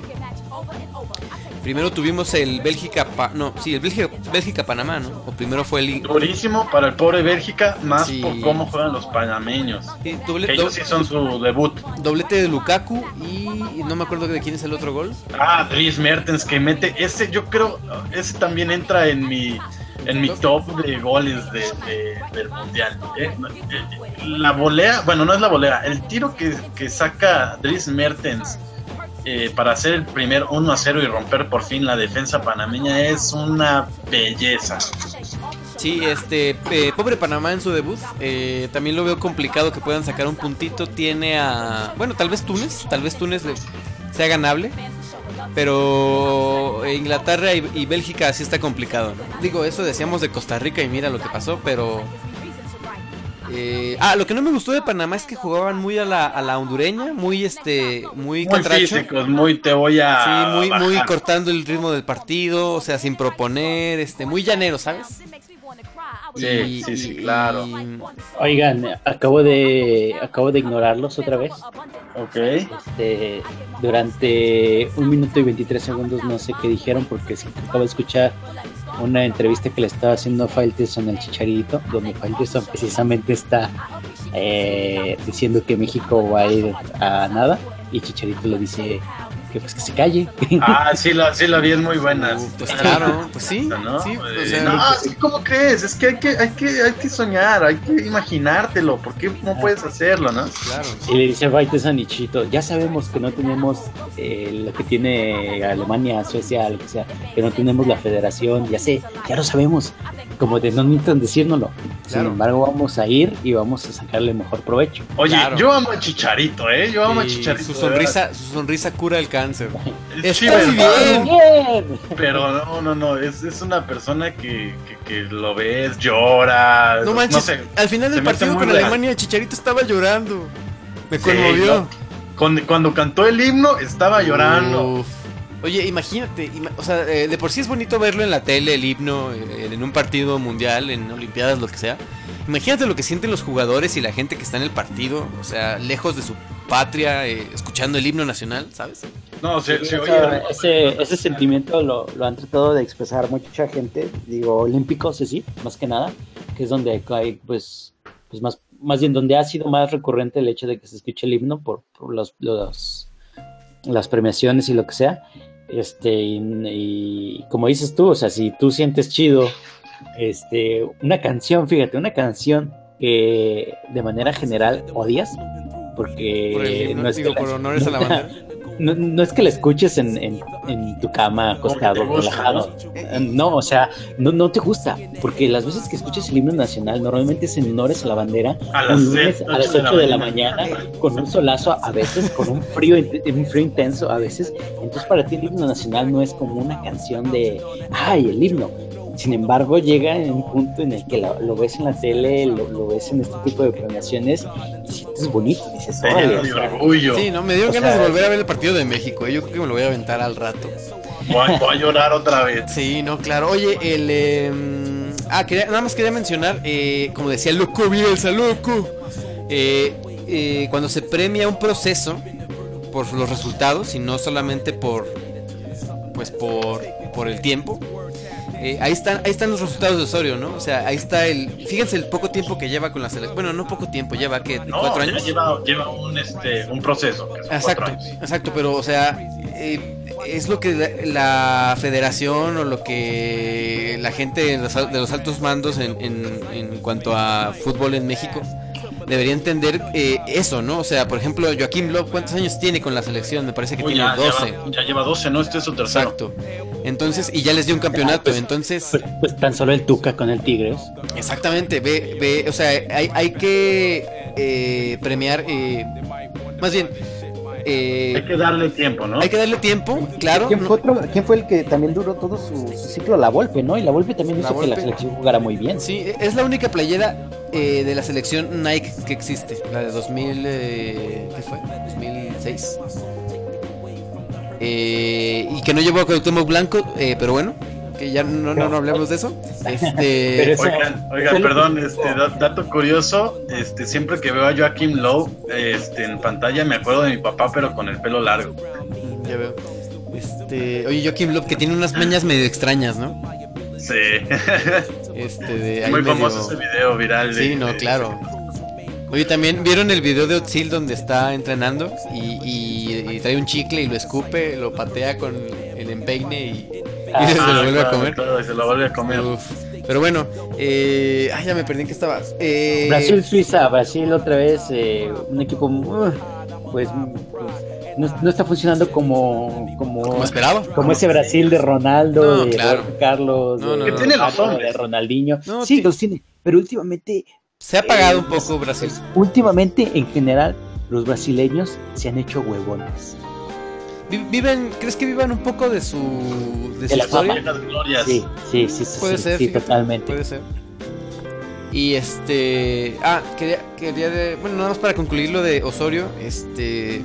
Primero tuvimos el Bélgica... Pa- no, sí, el Bélgica- Bélgica-Panamá, ¿no? O primero fue el... Durísimo para el pobre Bélgica, más Sí. por cómo juegan los panameños. doble- ellos sí son su debut. doblete de Lukaku y no me acuerdo de quién es el otro gol. Ah, Dries Mertens que mete ese, yo creo, ese también entra en mi en mi top de goles de, de- del mundial. Eh, eh, la volea, bueno, no es la volea, el tiro que, que saca Dries Mertens eh, para hacer el primer 1 a 0 y romper por fin la defensa panameña es una belleza. Sí, este, eh, pobre Panamá en su debut. eh, también lo veo complicado que puedan sacar un puntito. Tiene a, bueno, tal vez Túnez, tal vez Túnez sea ganable. Pero Inglaterra y, y Bélgica sí está complicado. ¿no? Digo, eso decíamos de Costa Rica y mira lo que pasó, pero Eh, ah, lo que no me gustó de Panamá es que jugaban muy a la, a la hondureña, muy este, muy Muy contracho. físicos, muy te voy a. Sí, muy, muy cortando el ritmo del partido, o sea, sin proponer, este, muy llanero, ¿sabes? Sí, sí, sí, claro. Oigan, acabo de acabo de ignorarlos otra vez. Ok. Este, durante un minuto y 23 segundos no sé qué dijeron porque sí, acabo de escuchar una entrevista que le estaba haciendo Faitelson al Chicharito, donde Faitelson precisamente está eh, diciendo que México va a ir a nada y Chicharito le dice que pues que se calle. Ah, sí, lo, sí, lo vi, es muy buena. Pues claro, pues sí, ¿no? sí, Eh, o sea, no, que, ¿cómo crees? Es que hay que, hay que, hay que soñar, hay que imaginártelo. ¿Por qué no puedes hacerlo, no? claro. Y le dice Faitelson y Chito, ya sabemos que no tenemos eh, lo que tiene Alemania, Suecia, lo que sea, que no tenemos la federación, ya sé, ya lo sabemos, como de no necesitan decírnoslo. Sin Claro. embargo, vamos a ir y vamos a sacarle mejor provecho. Oye, Claro. yo amo a Chicharito, ¿eh? Yo amo a Chicharito. su sonrisa, su sonrisa cura el cáncer. Es Está chido, bien. ¡Bien! Pero no, no, no, es, es una persona que, que, que lo ves, llora. No manches, sé, al final del partido con real. Alemania, Chicharito estaba llorando. Me Sí, conmovió. no. Cuando, cuando cantó el himno, estaba llorando. Uf. Oye, imagínate, ima- o sea, eh, de por sí es bonito verlo en la tele, el himno, eh, en un partido mundial, en Olimpiadas, lo que sea. Imagínate lo que sienten los jugadores y la gente que está en el partido, o sea, lejos de su patria, eh, escuchando el himno nacional, ¿sabes? No, se, Sí, se sea, oye. ese, ese sentimiento lo, lo han tratado de expresar mucha gente, digo, olímpicos, sí, sí, más que nada, que es donde hay, pues, pues más, más bien donde ha sido más recurrente el hecho de que se escuche el himno por, por los, los- las premiaciones y lo que sea. Este, y, y como dices tú, o sea, si tú sientes chido, este, una canción, fíjate, una canción que de manera general odias, porque Por el himno, no es digo, que la- por honores a la bandera. No, no es que la escuches en, en- en tu cama acostado, relajado. Eh, No, o sea, no, no te gusta. Porque las veces que escuchas el himno nacional, normalmente es en honores a la bandera, A las un lunes a las ocho de 8 la de la mañana. mañana, con un solazo a veces, con un frío, un frío intenso a veces. Entonces, para ti el himno nacional no es como una canción de, ay, el himno. Sin embargo, llega en un punto en el que lo, lo ves en la tele, lo, lo ves en este tipo de premiaciones y sientes bonito. Dices, órale, o sea. Sí, no, me dieron O ganas sea, de volver a ver el partido de México, eh, yo creo que me lo voy a aventar al rato. Voy, a, voy a llorar otra vez. Sí, no, claro. Oye, el. eh, ah, quería, nada más quería mencionar, eh, como decía el loco Bielsa, loco. eh, eh, cuando se premia un proceso por los resultados y no solamente por. Pues por, por el tiempo. Eh, ahí están, ahí están los resultados de Osorio, ¿no? O sea, ahí está el. Fíjense el poco tiempo que lleva con la selección. Bueno, no poco tiempo, lleva que No, cuatro años. lleva, lleva un, este, un proceso. Exacto, exacto, pero o sea, eh, es lo que la, la federación o lo que la gente de los, al- de los altos mandos en, en- en cuanto a fútbol en México debería entender eh, eso, ¿no? O sea, por ejemplo, Joaquín Lop, ¿cuántos años tiene con la selección? Me parece que Uy, tiene ya, 12. Lleva, ya lleva 12, ¿no? Este es su tercero. Exacto. Entonces, y ya les dio un campeonato, pues- entonces... Pues, pues tan solo el Tuca con el Tigres. Exactamente, ve, ve, o sea, hay, hay que eh, premiar, eh, más bien, eh, Hay que darle tiempo, ¿no? hay que darle tiempo, claro. ¿Quién no- fue, otro- quién fue el que también duró todo su, su ciclo? La Volpe, ¿no? Y la Volpe también La hizo que la selección jugara muy bien. Sí, es la única playera eh, de la selección Nike que existe, la de 2000, eh, ¿qué fue? 2006. Eh, y que no llevó a Cuauhtémoc Blanco, eh, pero bueno, que ya no, no, no hablemos de eso. Este, Oigan, oigan, perdón, este da- dato curioso, este siempre que veo a Joaquim Lowe este, en pantalla me acuerdo de mi papá, pero con el pelo largo. ya veo. Este, oye, Joaquim Lop, que tiene unas meñas medio extrañas, ¿no? Sí. Este, de Muy medio- famoso ese video viral. de- Sí, no, de- claro. Oye, también vieron el video de Otzil donde está entrenando y, y- y trae un chicle y lo escupe, lo patea con el empeine y, y Ah, se lo vuelve a claro, comer. todo, y se lo vuelve a comer. Uf. Pero bueno, eh, ay, ya me perdí en qué estaba. Eh, Brasil-Suiza, Brasil otra vez, eh, un equipo, uh, pues, pues, no, no está funcionando como, como, Como esperaba. como ese Brasil de Ronaldo, No, de claro. Carlos, No, no, de, tiene hombres. de Ronaldinho. No, sí, los tiene, pero últimamente, Se ha apagado un Eh, poco Brasil. últimamente en general, los brasileños se han hecho huevones. Vi- Viven, ¿crees que vivan un poco de su, de De su la historia? fama. Las glorias. Sí, sí, sí, sí, Puede sí, ser, sí, fíjate, totalmente. Puede ser. Y este. Ah, quería, quería de- Bueno, nada más para concluir lo de Osorio. Este.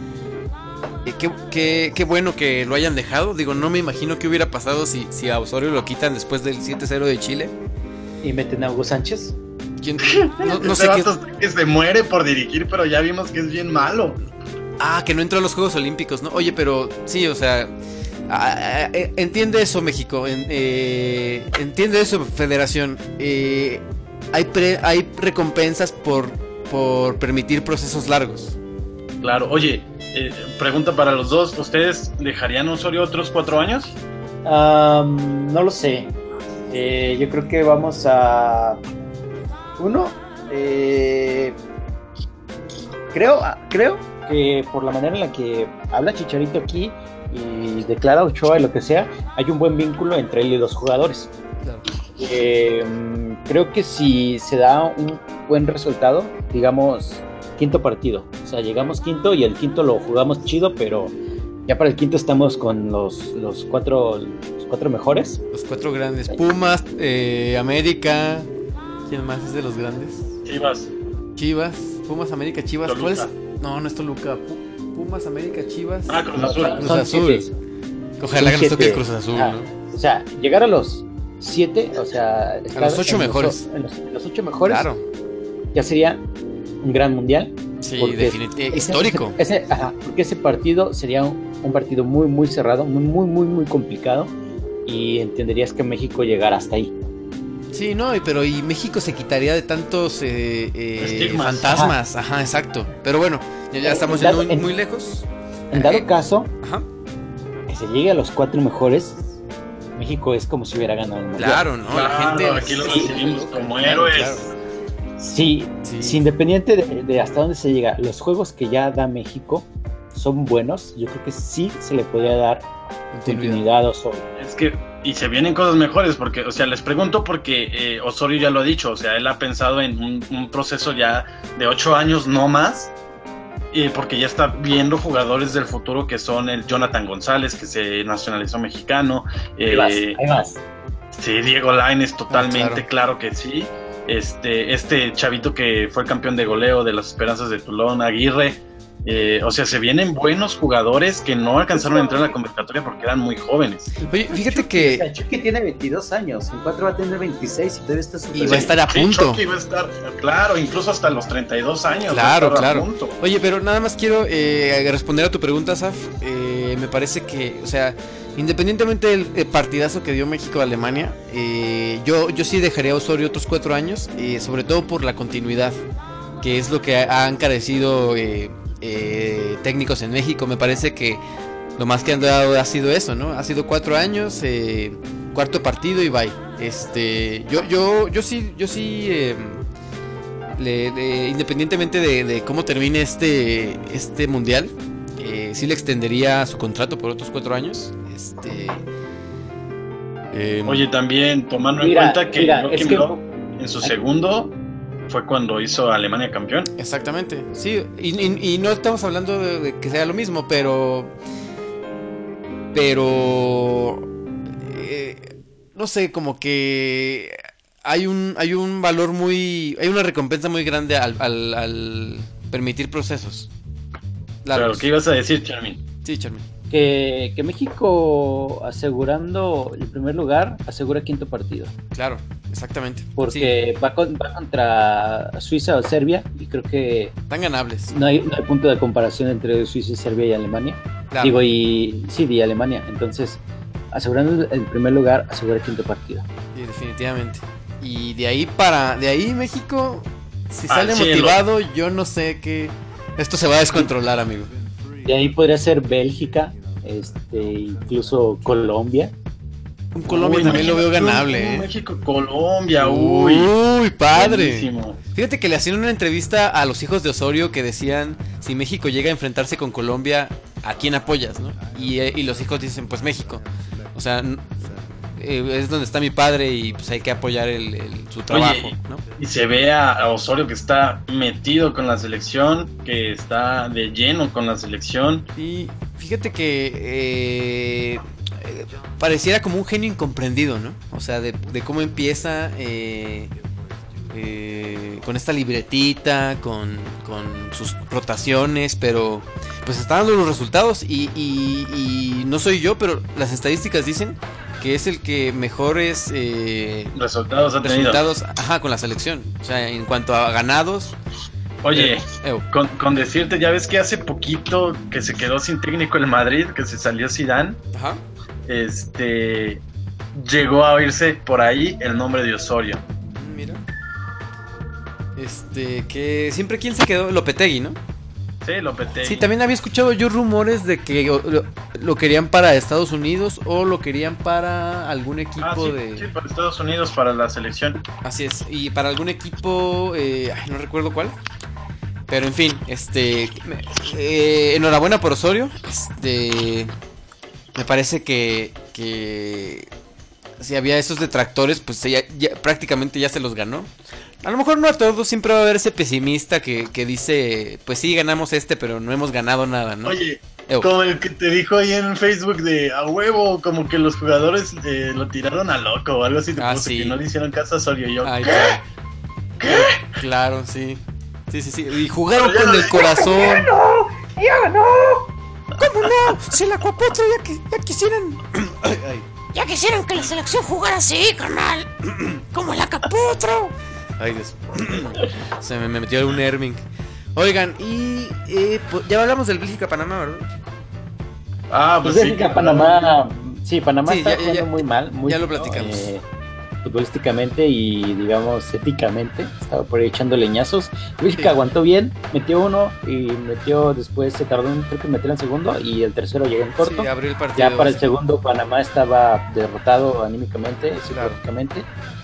Eh, Qué, qué- qué bueno que lo hayan dejado. Digo, no me imagino qué hubiera pasado si, si a Osorio lo quitan después del 7-0 de Chile. Y meten a Hugo Sánchez. ¿Quién- No, sé qué. que se muere por dirigir, pero ya vimos que es bien malo. Ah, que no entró a los Juegos Olímpicos, ¿no? Oye, pero sí, o sea. ah, ah, eh, entiende eso, México. en- eh, entiende eso, Federación. Eh, hay, pre- hay recompensas por, por permitir procesos largos. Claro, oye, eh, pregunta para los dos, ¿ustedes dejarían a Osorio otros cuatro años? No lo sé. Eh, yo creo que vamos a. Uno. eh, creo, creo que por la manera en la que habla Chicharito aquí y declara Ochoa y lo que sea, hay un buen vínculo entre él y los jugadores. Eh, creo que si se da un buen resultado, digamos quinto partido, o sea, llegamos quinto y el quinto lo jugamos chido, pero ya para el quinto estamos con los, los cuatro los cuatro mejores. Los cuatro grandes. Pumas, eh, América. ¿Quién más es de los grandes? Chivas. Chivas. Pumas, América, Chivas. Toluca. ¿Cuál es? No, no es Toluca. Pu- Pumas, América, Chivas. Ah, Cruz Azul. Cruz Son Azul. Ojalá que nos toque el. Cruz Azul, Ah, ¿no? O sea, llegar a los siete, o sea, estar los ocho en mejores. en, los, en los ocho mejores, Claro. ya sería un gran mundial. Sí, porque definitivamente. Histórico. Ese, ajá, porque ese partido sería un, un partido muy, muy cerrado, muy, muy, muy, muy complicado. Y entenderías que México llegara hasta ahí. Sí, no, pero y México se quitaría de tantos eh, eh, fantasmas. Ajá. exacto. Pero bueno, ya, ya estamos dado- yendo muy, en- muy lejos. En dado Eh, caso, Ajá. que se llegue a los cuatro mejores, México es como si hubiera ganado el mundial. Claro, ¿no? la gente. aquí lo sí, recibimos como claro, héroes. claro. Sí, Sí. si independiente de, de hasta dónde se llega, los juegos que ya da México son buenos. Yo creo que sí se le podría dar continuidad o Osorio. Es que, y se vienen cosas mejores, porque, o sea, les pregunto porque eh, Osorio ya lo ha dicho, o sea, él ha pensado en un, un proceso ya de ocho años, no más, y porque ya está viendo jugadores del futuro que son el Jonathan González, que se nacionalizó mexicano, Ahí vas, eh, ahí vas. sí, Diego Lainez, totalmente, Ah, claro. claro. que sí, este, este chavito que fue campeón de goleo de las Esperanzas de Tulón, Aguirre, eh, o sea, se vienen buenos jugadores que no alcanzaron a entrar en la convocatoria porque eran muy jóvenes. Oye, fíjate que. Chucky tiene 22 años, en 4 va a tener 26 y todavía está Y va a estar a Sí, punto. Chucky va a estar, claro, incluso hasta los 32 años. Claro, va a estar a claro. punto. Oye, pero nada más quiero eh, responder a tu pregunta, Saf. Eh, me parece que, o sea, independientemente del eh, partidazo que dio México a Alemania, eh, yo, yo sí dejaría a Osorio otros cuatro años, eh, sobre todo por la continuidad, que es lo que ha- han carecido eh, técnicos en México. Me parece que lo más que han dado ha sido eso, ¿no? Ha sido cuatro años, cuarto partido y bye. Este, yo, yo, yo sí, yo sí. le- independientemente de, cómo termine este, este mundial, sí le extendería su contrato por otros cuatro años. Este, eh, Oye, también tomando Mira, en cuenta que mira, Joachim que- en su segundo fue cuando hizo a Alemania campeón. Exactamente, sí, y, y- y no estamos hablando de, de que sea lo mismo, pero. Pero. eh, no sé, como que. Hay un, hay un valor muy. Hay una recompensa muy grande al, al- al permitir procesos. Claro, largos. ¿qué ibas a decir, Charmin? Sí, Charmin. Que, que México asegurando el primer lugar asegura quinto partido. Claro, exactamente. Porque va, con- va contra Suiza o Serbia y creo que tan ganables. no hay, no hay punto de comparación entre Suiza y Serbia y Alemania. Claro. Digo, y sí, y Alemania. Entonces, asegurando el primer lugar, asegura quinto partido. Sí, definitivamente. Y de ahí para. De ahí México. Si Al sale cielo. motivado, yo no sé qué. Esto se va a descontrolar, amigo. De ahí podría ser Bélgica, este, incluso Colombia. Un Colombia Uy, también lo veo ganable, un ¿eh? México, Colombia, uy. Uy, padre. buenísimo. Fíjate que le hacían una entrevista a los hijos de Osorio que decían: si México llega a enfrentarse con Colombia, ¿a quién apoyas, no? Y, y los hijos dicen: pues México. O sea, eh, es donde está mi padre y pues hay que apoyar el- el- su trabajo, ¿no? Y se ve a, a Osorio que está metido con la selección, que está de lleno con la selección. Y fíjate que eh, pareciera como un genio incomprendido, ¿no? O sea, de, de cómo empieza, eh, eh, con esta libretita, con, con sus rotaciones, pero pues está dando los resultados y, y- y no soy yo, pero las estadísticas dicen que es el que mejores eh, Resultados ha tenido. resultados ajá, con la selección. O sea, en cuanto a ganados, Oye, eh, eh, con, con decirte, ya ves que hace poquito que se quedó sin técnico el Madrid, que se salió Zidane, ajá. este llegó a oírse por ahí el nombre de Osorio. Mira. Este, que siempre quién se quedó, Lopetegui, ¿no? Sí, Lopetegui. Sí, también había escuchado yo rumores de que lo, lo querían para Estados Unidos o lo querían para algún equipo Ah, sí, de... sí, para Estados Unidos, para la selección. Así es, y para algún equipo, eh, ay, no recuerdo cuál. Pero en fin, este, eh, enhorabuena por Osorio. Este, me parece que, que si había esos detractores, pues ya, ya- prácticamente ya se los ganó. A lo mejor no a todos, siempre va a haber ese pesimista que, que dice, pues sí, ganamos este, pero no hemos ganado nada, ¿no? Oye, Ew. como el que te dijo ahí en Facebook de a huevo, como que los jugadores eh, lo tiraron a loco o algo así, te Ah, puso sí. que no le hicieron caso a Osorio. Y yo, Ay, ¿qué? claro. Claro, sí. Sí, sí, sí. Y jugaron ya con no el corazón. ¡Ya no! ¿Cómo no? Si la Cuapotro ya, que, ya quisieran. Ay, ay. Ya quisieran que la selección jugara así, carnal. Como la Caputro. Ay, Dios. Se me, me metió un Erming. Oigan, y eh, pues, ya hablamos del Bélgica-Panamá, ¿verdad? Ah, Pues pues sí. Bélgica, Panamá, sí, Panamá Sí, está ya- ya- jugando ya- muy mal, muy ya lo platicamos. eh, futbolísticamente y digamos éticamente, estaba por ahí echando leñazos. Bélgica Sí. aguantó bien, metió uno y metió después se tardó en creo que meter el segundo y el tercero llegó en corto. Sí, abrió el partido. ya para el segundo Panamá estaba derrotado anímicamente, psicológicamente.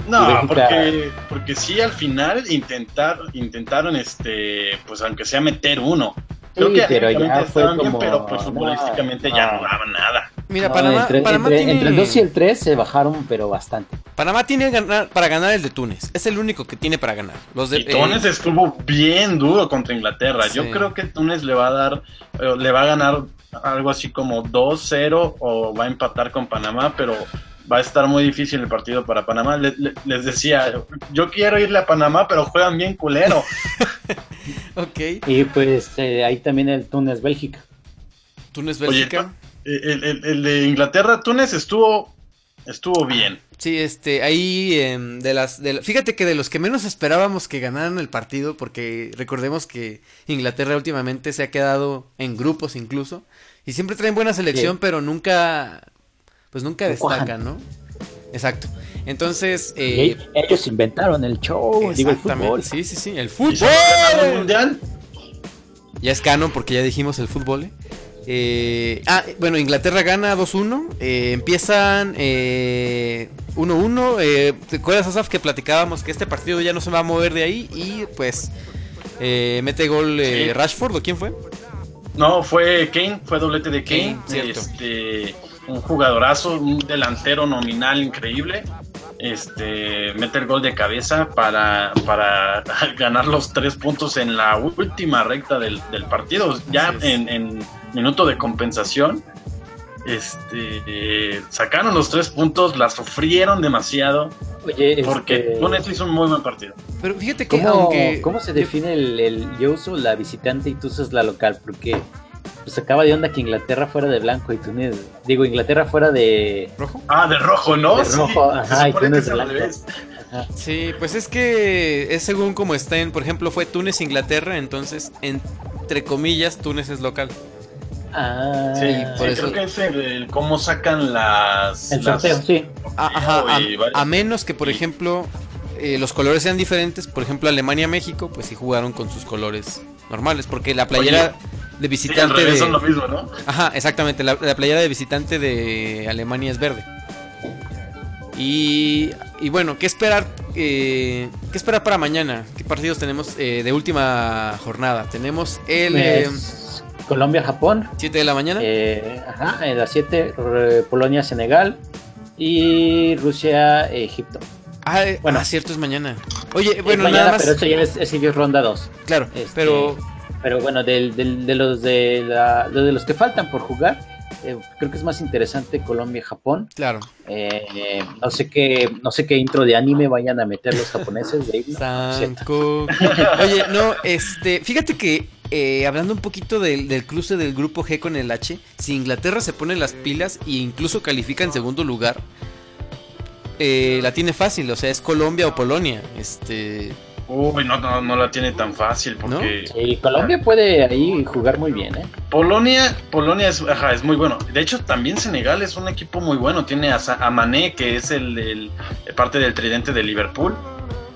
No, Bélgica- porque, porque sí, al final intentar, intentaron, este, pues aunque sea meter uno. Creo Sí, que pero ya fue bien, como- pero pues no, futbolísticamente ya no. no daban nada. Mira, No, Panamá, entre, Panamá entre- tiene, entre el 2 y el 3 se bajaron, pero bastante. Panamá tiene ganar, para ganar el de Túnez. Es el único que tiene para ganar. Los de, Y Túnez eh, estuvo bien duro contra Inglaterra. Yo creo que Túnez le va a dar, eh, le va a ganar algo así como 2-0 o va a empatar con Panamá, pero va a estar muy difícil el partido para Panamá. Le- le- les decía, yo quiero irle a Panamá, pero juegan bien culero. ok. Y pues eh, ahí también el Túnez Bélgica. El, el- el de Inglaterra, Túnez estuvo, estuvo bien. Sí, este, ahí em, de las, de fíjate que de los que menos esperábamos que ganaran el partido, porque recordemos que Inglaterra últimamente se ha quedado en grupos incluso, y siempre traen buena selección, Sí. pero nunca, pues nunca destacan, ¿no? Exacto. Entonces, eh, ellos inventaron el show, digo el exactamente, fútbol. sí, sí, sí, el ¿Y si no ganaron el fútbol. mundial? Ya es canon porque ya dijimos el fútbol. ¿eh? Eh, ah, bueno, Inglaterra gana 2-1. eh, empiezan eh, 1-1. eh, ¿Te acuerdas, Asaf, que platicábamos que este partido ya no se va a mover de ahí? Y pues eh, mete gol eh, Sí. Rashford, ¿o quién fue? No, fue Kane, fue doblete de Kane. Este, un jugadorazo, un delantero nominal increíble. Este, mete el gol de cabeza para, para ganar los tres puntos en la última recta del, del partido. Ya en, en minuto de compensación. Este, eh, sacaron los tres puntos, la sufrieron demasiado. Oye, Porque este, Túnez hizo un muy buen partido. Pero fíjate que ¿cómo, aunque... cómo se define el, el- yo uso la visitante y tú usas la local? Porque pues acaba de onda que Inglaterra fuera de blanco y Túnez, digo Inglaterra fuera de, ¿Rojo? Ah, de rojo, ¿no? De Sí, rojo, se ajá, y Túnez blanco. Sí, pues es que es según como estén. Por ejemplo, fue Túnez, Inglaterra. Entonces, entre comillas, Túnez es local. Ah, Sí, por sí, eso- creo que es el, el cómo sacan las. el las- sorteo, sí. A, ajá, a- menos que, por ejemplo, eh, los colores sean diferentes. Por ejemplo, Alemania-México, pues sí jugaron con sus colores normales. Porque la playera de Sí, al visitante revés de. son lo mismo, ¿no? Ajá, exactamente. La, la playera de visitante de Alemania es verde. Y, y bueno, ¿qué esperar? eh, ¿Qué esperar para mañana? ¿Qué partidos tenemos eh, de última jornada? Tenemos el eh, Es Colombia-Japón, 7 de la mañana. eh, ajá, en las 7, Polonia-Senegal y Rusia-Egipto. ah, eh, bueno. ah, cierto, es mañana. Oye, bueno, mañana, nada más. pero eso ya es, es ronda 2. Claro, Este- pero pero bueno, del, del- de los de, la- de los que faltan por jugar, eh, creo que es más interesante Colombia-Japón. Claro. Eh, no sé qué, no sé qué intro de anime vayan a meter los japoneses. Cierto. Sanko. Oye, no, este, fíjate que eh, hablando un poquito del, del cruce del grupo G con el H, si Inglaterra se pone las pilas e incluso califica en segundo lugar, eh, la tiene fácil, o sea, es Colombia o Polonia. Este, Uy, no, no, no la tiene tan fácil porque Sí, Colombia puede ahí jugar muy bien, ¿eh? Polonia, Polonia es, ajá, es muy bueno. De hecho, también Senegal es un equipo muy bueno. Tiene a, Sa- a Mané, que es el, el- parte del tridente de Liverpool.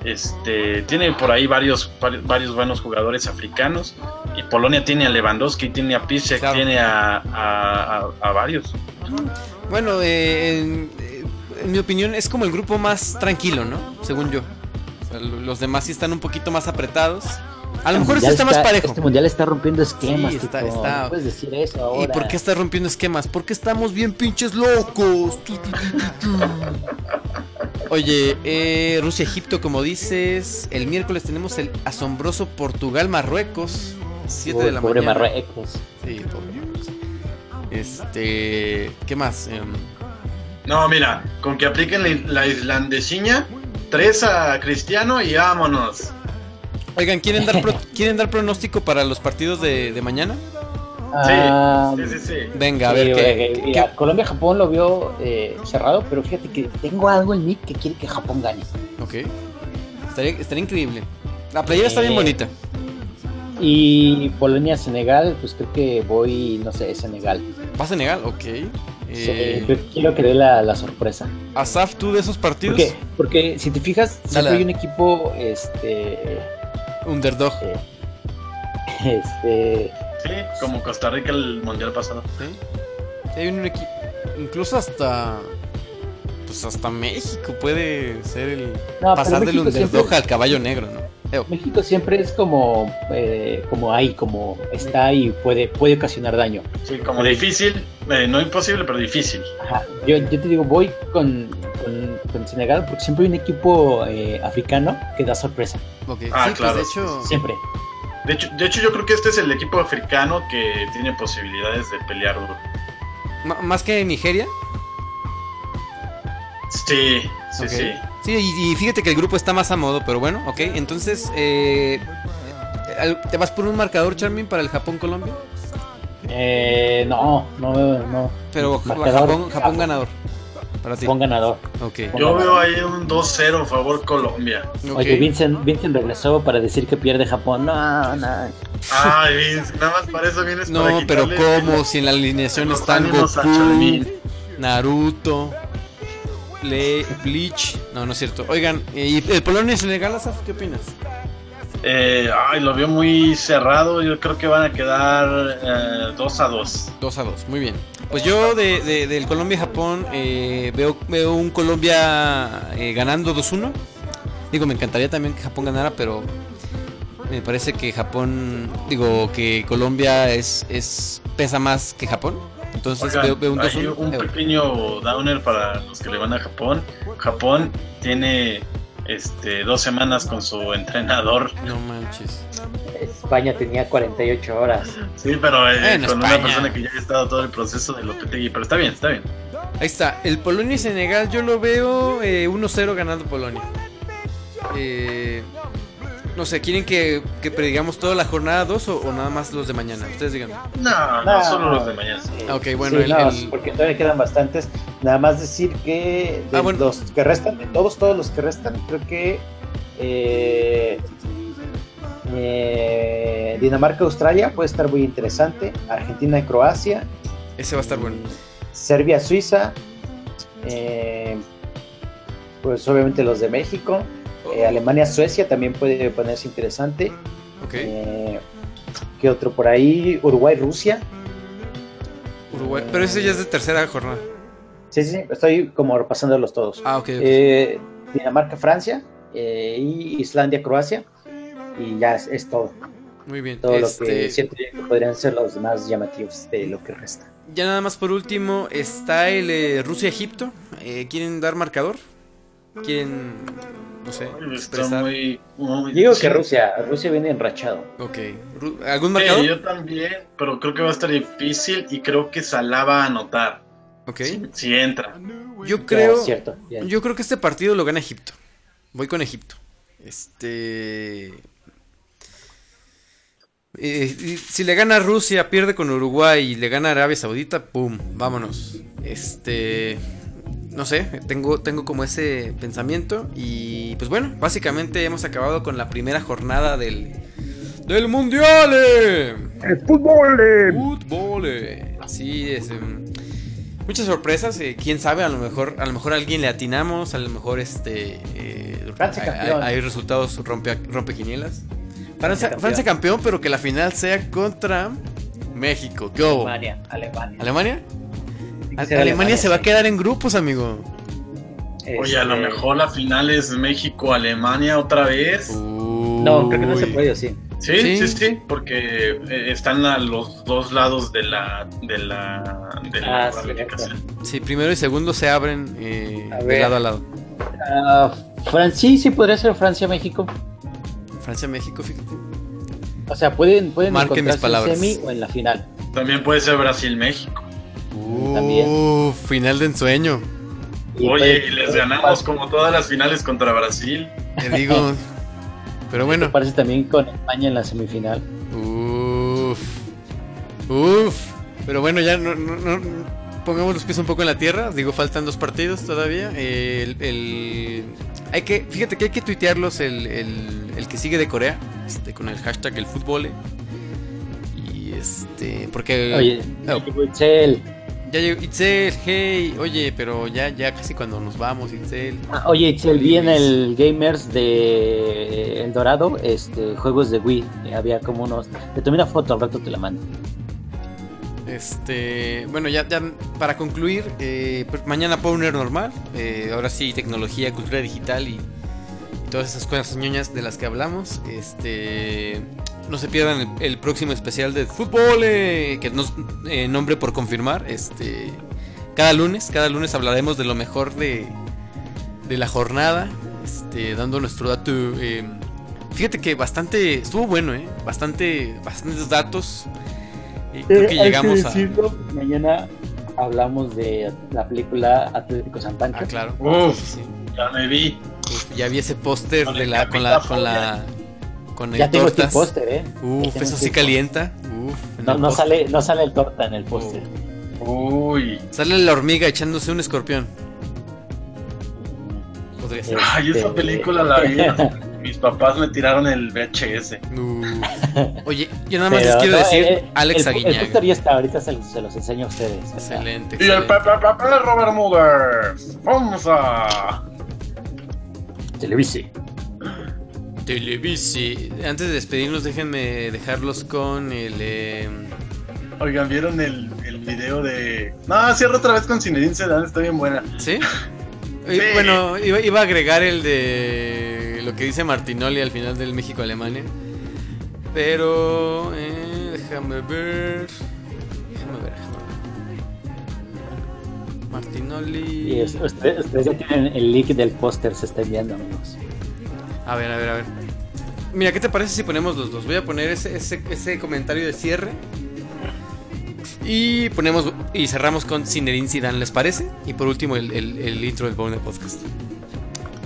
Este, tiene por ahí varios, vari- varios buenos jugadores africanos. Y Polonia tiene a Lewandowski, tiene a Piszczek, Claro. tiene a, a- a- a varios. bueno, eh, en, eh, en mi opinión es como el grupo más tranquilo, ¿no? Según yo. O sea, lo- los demás sí están un poquito más apretados. A lo mejor este Mundial está más parejo. Este mundial está rompiendo esquemas, Sí, está- Tito. está- No puedes decir eso ahora. ¿Y por qué está rompiendo esquemas? Porque estamos bien pinches locos. Oye, eh, Rusia-Egipto, como dices. El miércoles tenemos el asombroso Portugal-Marruecos. 7 de la pobre mañana. Marruecos. Sí, pobre Marruecos. Este. ¿Qué más? Em, No, mira, con que apliquen la, la islandesiña, tres a Cristiano y vámonos. oigan, ¿quieren dar, pro- ¿quieren dar pronóstico para los partidos de, de mañana? Ah, Sí, sí, sí. Venga, a sí, ver güey, mira, Colombia-Japón lo vio eh, cerrado, pero fíjate que tengo algo en mí que quiere que Japón gane. Ok. Estaría, estaría increíble. La playera está bien Eh, bonita. Y Polonia-Senegal, pues creo que voy, no sé, Senegal. ¿Va a Senegal? Ok. Eh, quiero que dé la, la sorpresa. Asaf, ¿tú de esos partidos? Porque, porque si te fijas, siempre hay un equipo, este, Underdog. eh, este, Sí, como Costa Rica el mundial pasado. ¿sí? Sí, hay un equipo. Incluso hasta. Pues hasta México puede ser el. No, pasar del Underdog siempre- al caballo negro, ¿no? México siempre es como, eh, como ahí, como está y puede, puede ocasionar daño. Sí, como difícil, eh, no imposible, pero difícil. Ajá. Yo, yo te digo, voy con, con, con Senegal porque siempre hay un equipo eh, africano que da sorpresa. Ah, sí, claro, pues de hecho. Siempre. De hecho, de hecho, yo creo que este es el equipo africano que tiene posibilidades de pelear duro. Más que Nigeria. Sí, sí, sí. Sí, y, y fíjate que el grupo está más a modo, pero bueno, ok. Entonces, eh, ¿te vas por un marcador, Charmin, para el Japón-Colombia? Eh, no, no, no. Pero Marcador, Japón, Japón ganador. Para ti. Ganador. Ok. Yo veo ahí un 2-0 a favor Colombia. Oye, Vincent, Vincent regresó para decir que pierde Japón. No, no. Ay, Vince, nada más para eso vienes No, para pero ¿cómo? Si en la alineación están Goku. Naruto, Le Bleach. No, no es cierto. Oigan, eh, ¿y el Polonia y Senegal? ¿Qué opinas? Eh, ay, lo veo muy cerrado. Yo creo que van a quedar eh, 2 a 2. 2 a 2, muy bien. Pues yo de, de- del Colombia-Japón eh, veo, veo un Colombia eh, ganando 2-1. Digo, me encantaría también que Japón ganara, pero me parece que Japón, digo, que Colombia es, es pesa más que Japón. Entonces Oigan, veo, veo un hay 2-1. un Eh, pequeño downer para los que le van a Japón. Japón tiene este, dos semanas con su entrenador. No manches. España tenía 48 horas. Sí, pero eh, con España. una persona que ya ha estado todo el proceso de Lopetegui. Pero está bien, está bien. Ahí está, el Polonia y Senegal yo lo veo eh, 1-0 ganando Polonia. Eh, no sé, ¿quieren que, que predigamos toda la jornada 2 o, o nada más los de mañana? Ustedes digan. No, no, No. solo los de mañana. Eh, Ok, bueno, sí, el- no, el- porque todavía quedan bastantes. Nada más decir que de Ah, bueno. los que restan, de todos, todos los que restan, creo que eh, eh, Dinamarca-Australia puede estar muy interesante. Argentina-Croacia, Ese va a estar bueno. Serbia-Suiza, eh, pues obviamente los de México. Eh, Alemania-Suecia también puede ponerse interesante. Eh, ¿Qué otro por ahí? Uruguay-Rusia. Uruguay. Pero ese ya es de tercera jornada. Sí, sí, estoy como repasándolos todos. Ah, ok. ok. Eh, Dinamarca, Francia eh, y Islandia, Croacia. Y ya es, es todo. Muy bien. Todo Este, lo que siento yo que podrían ser los más llamativos de lo que resta. Ya nada más por último está el Rusia-Egipto. Eh, ¿Quieren dar marcador? Quién, no sé, Está expresar? muy, muy- Digo que Rusia, Rusia viene enrachado. Ok. ¿Algún Sí, marcador? yo también, pero creo que va a estar difícil y creo que Salah va a anotar. Ok. Si, si entra. Yo creo, No, cierto, bien. yo creo que este partido lo gana Egipto. Voy con Egipto. Este. eh, si le gana Rusia, pierde con Uruguay y le gana Arabia Saudita, ¡pum! Vámonos. Este. No sé, tengo, tengo como ese pensamiento. Y pues bueno, básicamente hemos acabado con la primera jornada del. ¡Del Mundial! El fútbol. Fútbol. Sí, es. em, muchas sorpresas. eh, Quién sabe, a lo mejor, a lo mejor a alguien le atinamos, a lo mejor este. eh, hay- campeón. Hay, hay resultados rompe, rompequinielas. Francia, campeón. Francia campeón, pero que la final sea contra México. ¿Qué hubo? Alemania, Alemania. ¿Alemania? Alemania, Alemania, se va a quedar en grupos, amigo. Oye, a lo Este, mejor la final es México-Alemania otra vez. No, creo que no se puede, sí. Sí, Sí. sí, sí, porque eh, están a los dos lados de la de la de la Ah, sí, primero y segundo se abren eh, A de lado a lado. Ah, Francia, sí, podría ser Francia-México. Francia-México, fíjate. O sea, pueden, pueden Marquen mis palabras. en semi o en la final. También puede ser Brasil-México. También. Final de ensueño. Y Oye, puede- y les ganamos como todas las finales contra Brasil. Te digo. Pero bueno. Parece también con España en la semifinal. Uf. Uf. Pero bueno, ya no, no- no- pongamos los pies un poco en la tierra. Digo, faltan dos partidos todavía. El, el- hay que, fíjate que hay que tuitearlos el, el- el que sigue de Corea. Este, con el hashtag el fútbol. Y este. Porque. Oye, Oh. Ya llegó Itzel, hey. Oye, pero ya, ya casi cuando nos vamos, Itzel. Ah, oye, Itzel, vi en el Gamers de El Dorado este, juegos de Wii. Eh, Había como unos. Te tomé una foto, al rato te la mando. Este, bueno, ya, ya para concluir, eh, pues mañana Powner normal. eh, ahora sí, tecnología, cultura digital y, y todas esas cosas ñoñas de las que hablamos. Este, no se pierdan el, el próximo especial de fútbol, eh, que nos eh, nombre por confirmar. Este, cada lunes, cada lunes hablaremos de lo mejor de, de la jornada, este, dando nuestro dato. eh, fíjate que bastante, estuvo bueno, eh, bastante, bastantes datos. Creo que Eh, hay llegamos a. decirlo, Mañana hablamos de la película Atlético San Pancho. Ah, claro. Uf. Sí. Ya me vi. Ya vi ese póster Con de el la con la con la con el ya tengo tortas. póster, ¿eh? Uf, eso sí calienta. Uf, No, el no sale, no sale el torta en el póster. Uy. Sale la hormiga echándose un escorpión. Podría ser. Ay, esa Este- película la vi. Mis papás me tiraron el VHS. Uf. Oye, yo nada más Pero les quiero no, decir eh, Alex el, El Aguiñaga. póster ya está, ahorita se, los- se los enseño a ustedes. Sea, Excelente. Y el excelente. Pepe Pepe Robert Muggers. Vamos a. Televisi. Televisi. Antes de despedirnos, déjenme dejarlos con el. eh, Oigan, ¿vieron el, el video de.? No, cierro otra vez con Zinedine Zidane, está bien buena. ¿Sí? Bueno, iba, iba a agregar el de lo que dice Martinoli al final del México-Alemania. Pero. eh. Déjame ver, déjame ver. Martinoli. Y es- ustedes, ustedes ya tienen el leak del póster, se está enviando, amigos. A ver, a ver, a ver. Mira, ¿qué te parece si ponemos los dos? Voy a poner ese, ese, ese comentario de cierre. Y ponemos y cerramos con Zinedine Zidane, ¿les parece? Y por último el, el- el intro del Bonus Podcast.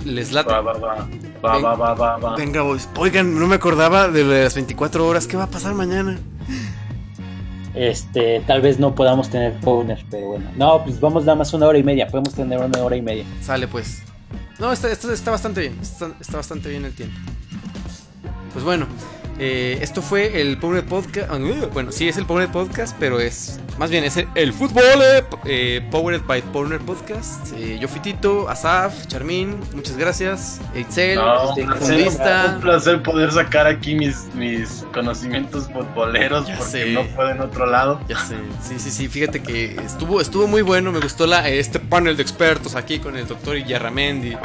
¿Les late? Va, va, va. Va, Ven- va, va, va, va. Venga, boys. Oigan, no me acordaba de lo de las 24 horas. ¿Qué va a pasar mañana? Este, tal vez no podamos tener Powner, pero bueno. No, pues vamos nada más una hora y media. Podemos tener una hora y media. Sale, pues. No, está, está, está bastante bien. Está, está bastante bien el tiempo. Pues bueno, eh, esto fue el Power Podcast. Bueno, sí es el Power Podcast, pero es. Más bien, es el, el fútbol eh, eh, Powered by Power Podcast. Eh, yo fui Tito, Asaf, Charmín, muchas gracias. Itzel, No, este, un, placer, fundista. un placer poder sacar aquí mis, mis conocimientos futboleros Ya porque sé. no puedo en otro lado. Ya sé, sí, sí, sí, fíjate que estuvo, estuvo muy bueno, me gustó la, este panel de expertos aquí con el doctor Iyarramendi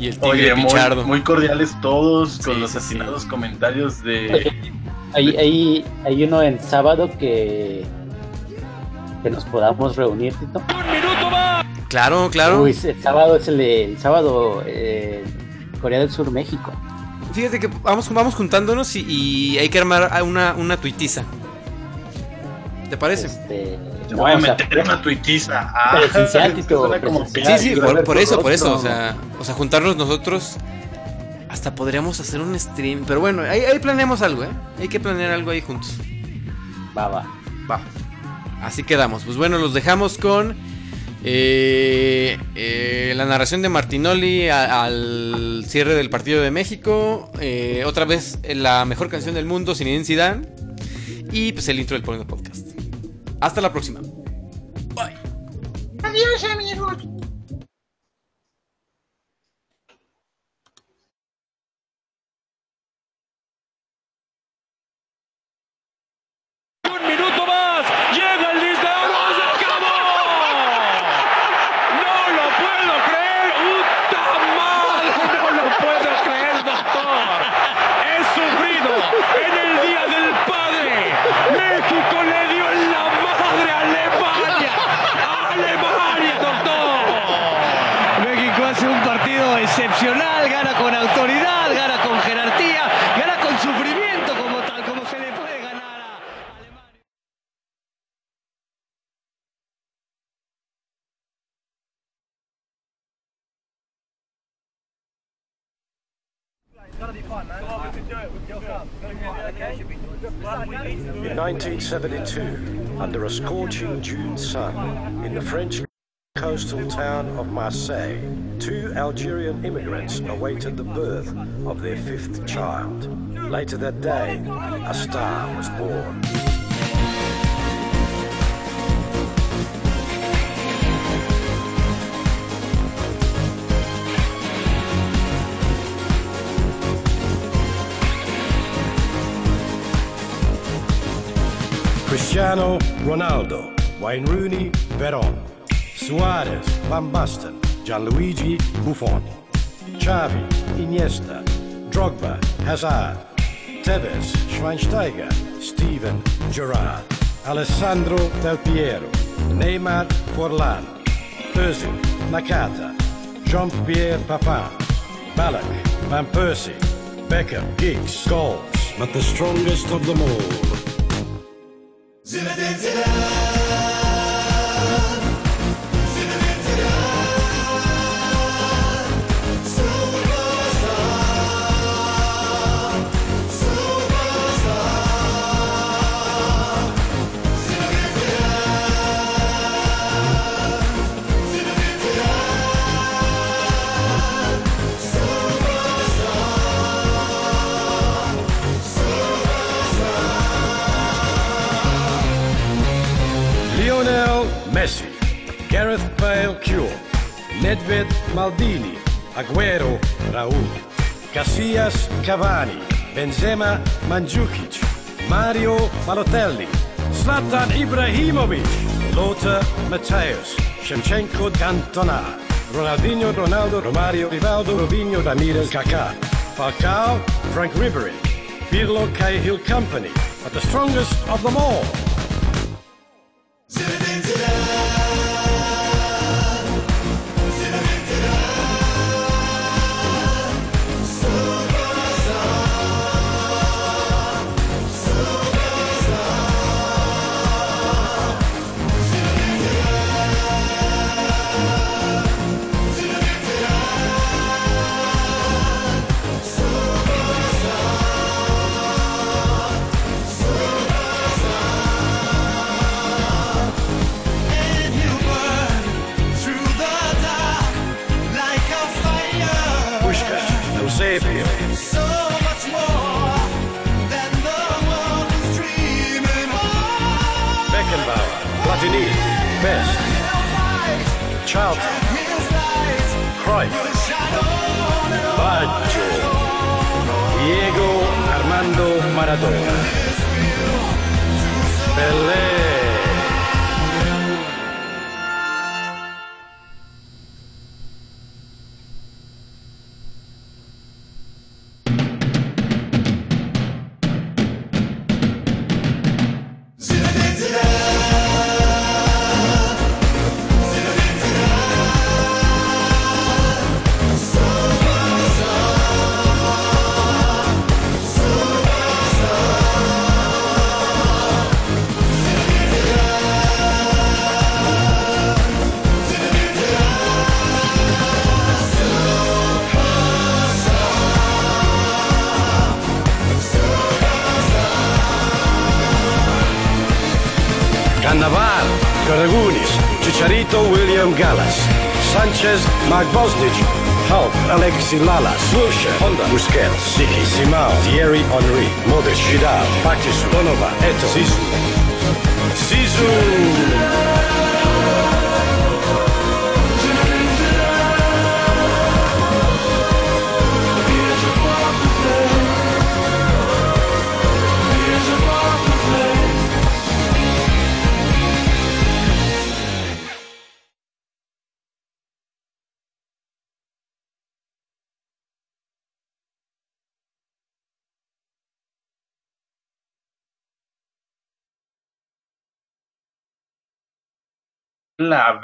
y el tigre Oye, muy, Pichardo. muy cordiales todos con Sí, los sí. atinados comentarios de... Hay, hay, hay uno en sábado que, que nos podamos reunir, Tito. Un minuto Claro, claro. Uy, el sábado es el, de- el sábado eh, Corea del Sur, México. Fíjate que vamos, vamos juntándonos y, y hay que armar una, una tuitiza. ¿Te parece? Este, Te no, voy a o sea, meter una tuitiza. Ah, como. Sí, sí, por, eso, por eso. O sea, o sea, juntarnos nosotros. Hasta podríamos hacer un stream. Pero bueno, ahí, ahí planeamos algo, ¿eh? Hay que planear algo ahí juntos. va, va. Va. Así quedamos. Pues bueno, los dejamos con eh, eh, la narración de Martinoli a- al cierre del partido de México. eh, otra vez la mejor canción del mundo, Zinedine Zidane. Y pues el intro del Porno Podcast. Hasta la próxima. Bye. Adiós, amigos. 1972, under a scorching June sun, in the French coastal town of Marseille, two Algerian immigrants awaited the birth of their fifth child. Later that day, a star was born. Cristiano Ronaldo, Wayne Rooney, Veron, Suarez, Van Basten, Gianluigi Buffon, Xavi, Iniesta, Drogba, Hazard, Tevez, Schweinsteiger, Steven Gerrard, Alessandro Del Piero, Neymar Forlan, Özil, Nakata, Jean-Pierre Papin, Ballack, Van Persie, Beckham, Giggs, Scholes, but the strongest of them all Zinedine Zidane. Nedved Maldini, Aguero Raúl, Casillas Cavani, Benzema Mandzukic, Mario Balotelli, Zlatan Ibrahimovic, Lothar Matthäus, Shevchenko Cantona, Ronaldinho Ronaldo Romario Rivaldo Robinho Ramirez Kaká, Falcao Frank Ribery, Pirlo Cahill Company, but the strongest of them all Mark Bosnich, Hulk Alexi Lalas, Wilshere Honda Busquets, Siki Simao, Thierry Henry, Modric Vidal, Patrice Bonova, Eto Sisu. Sisu! La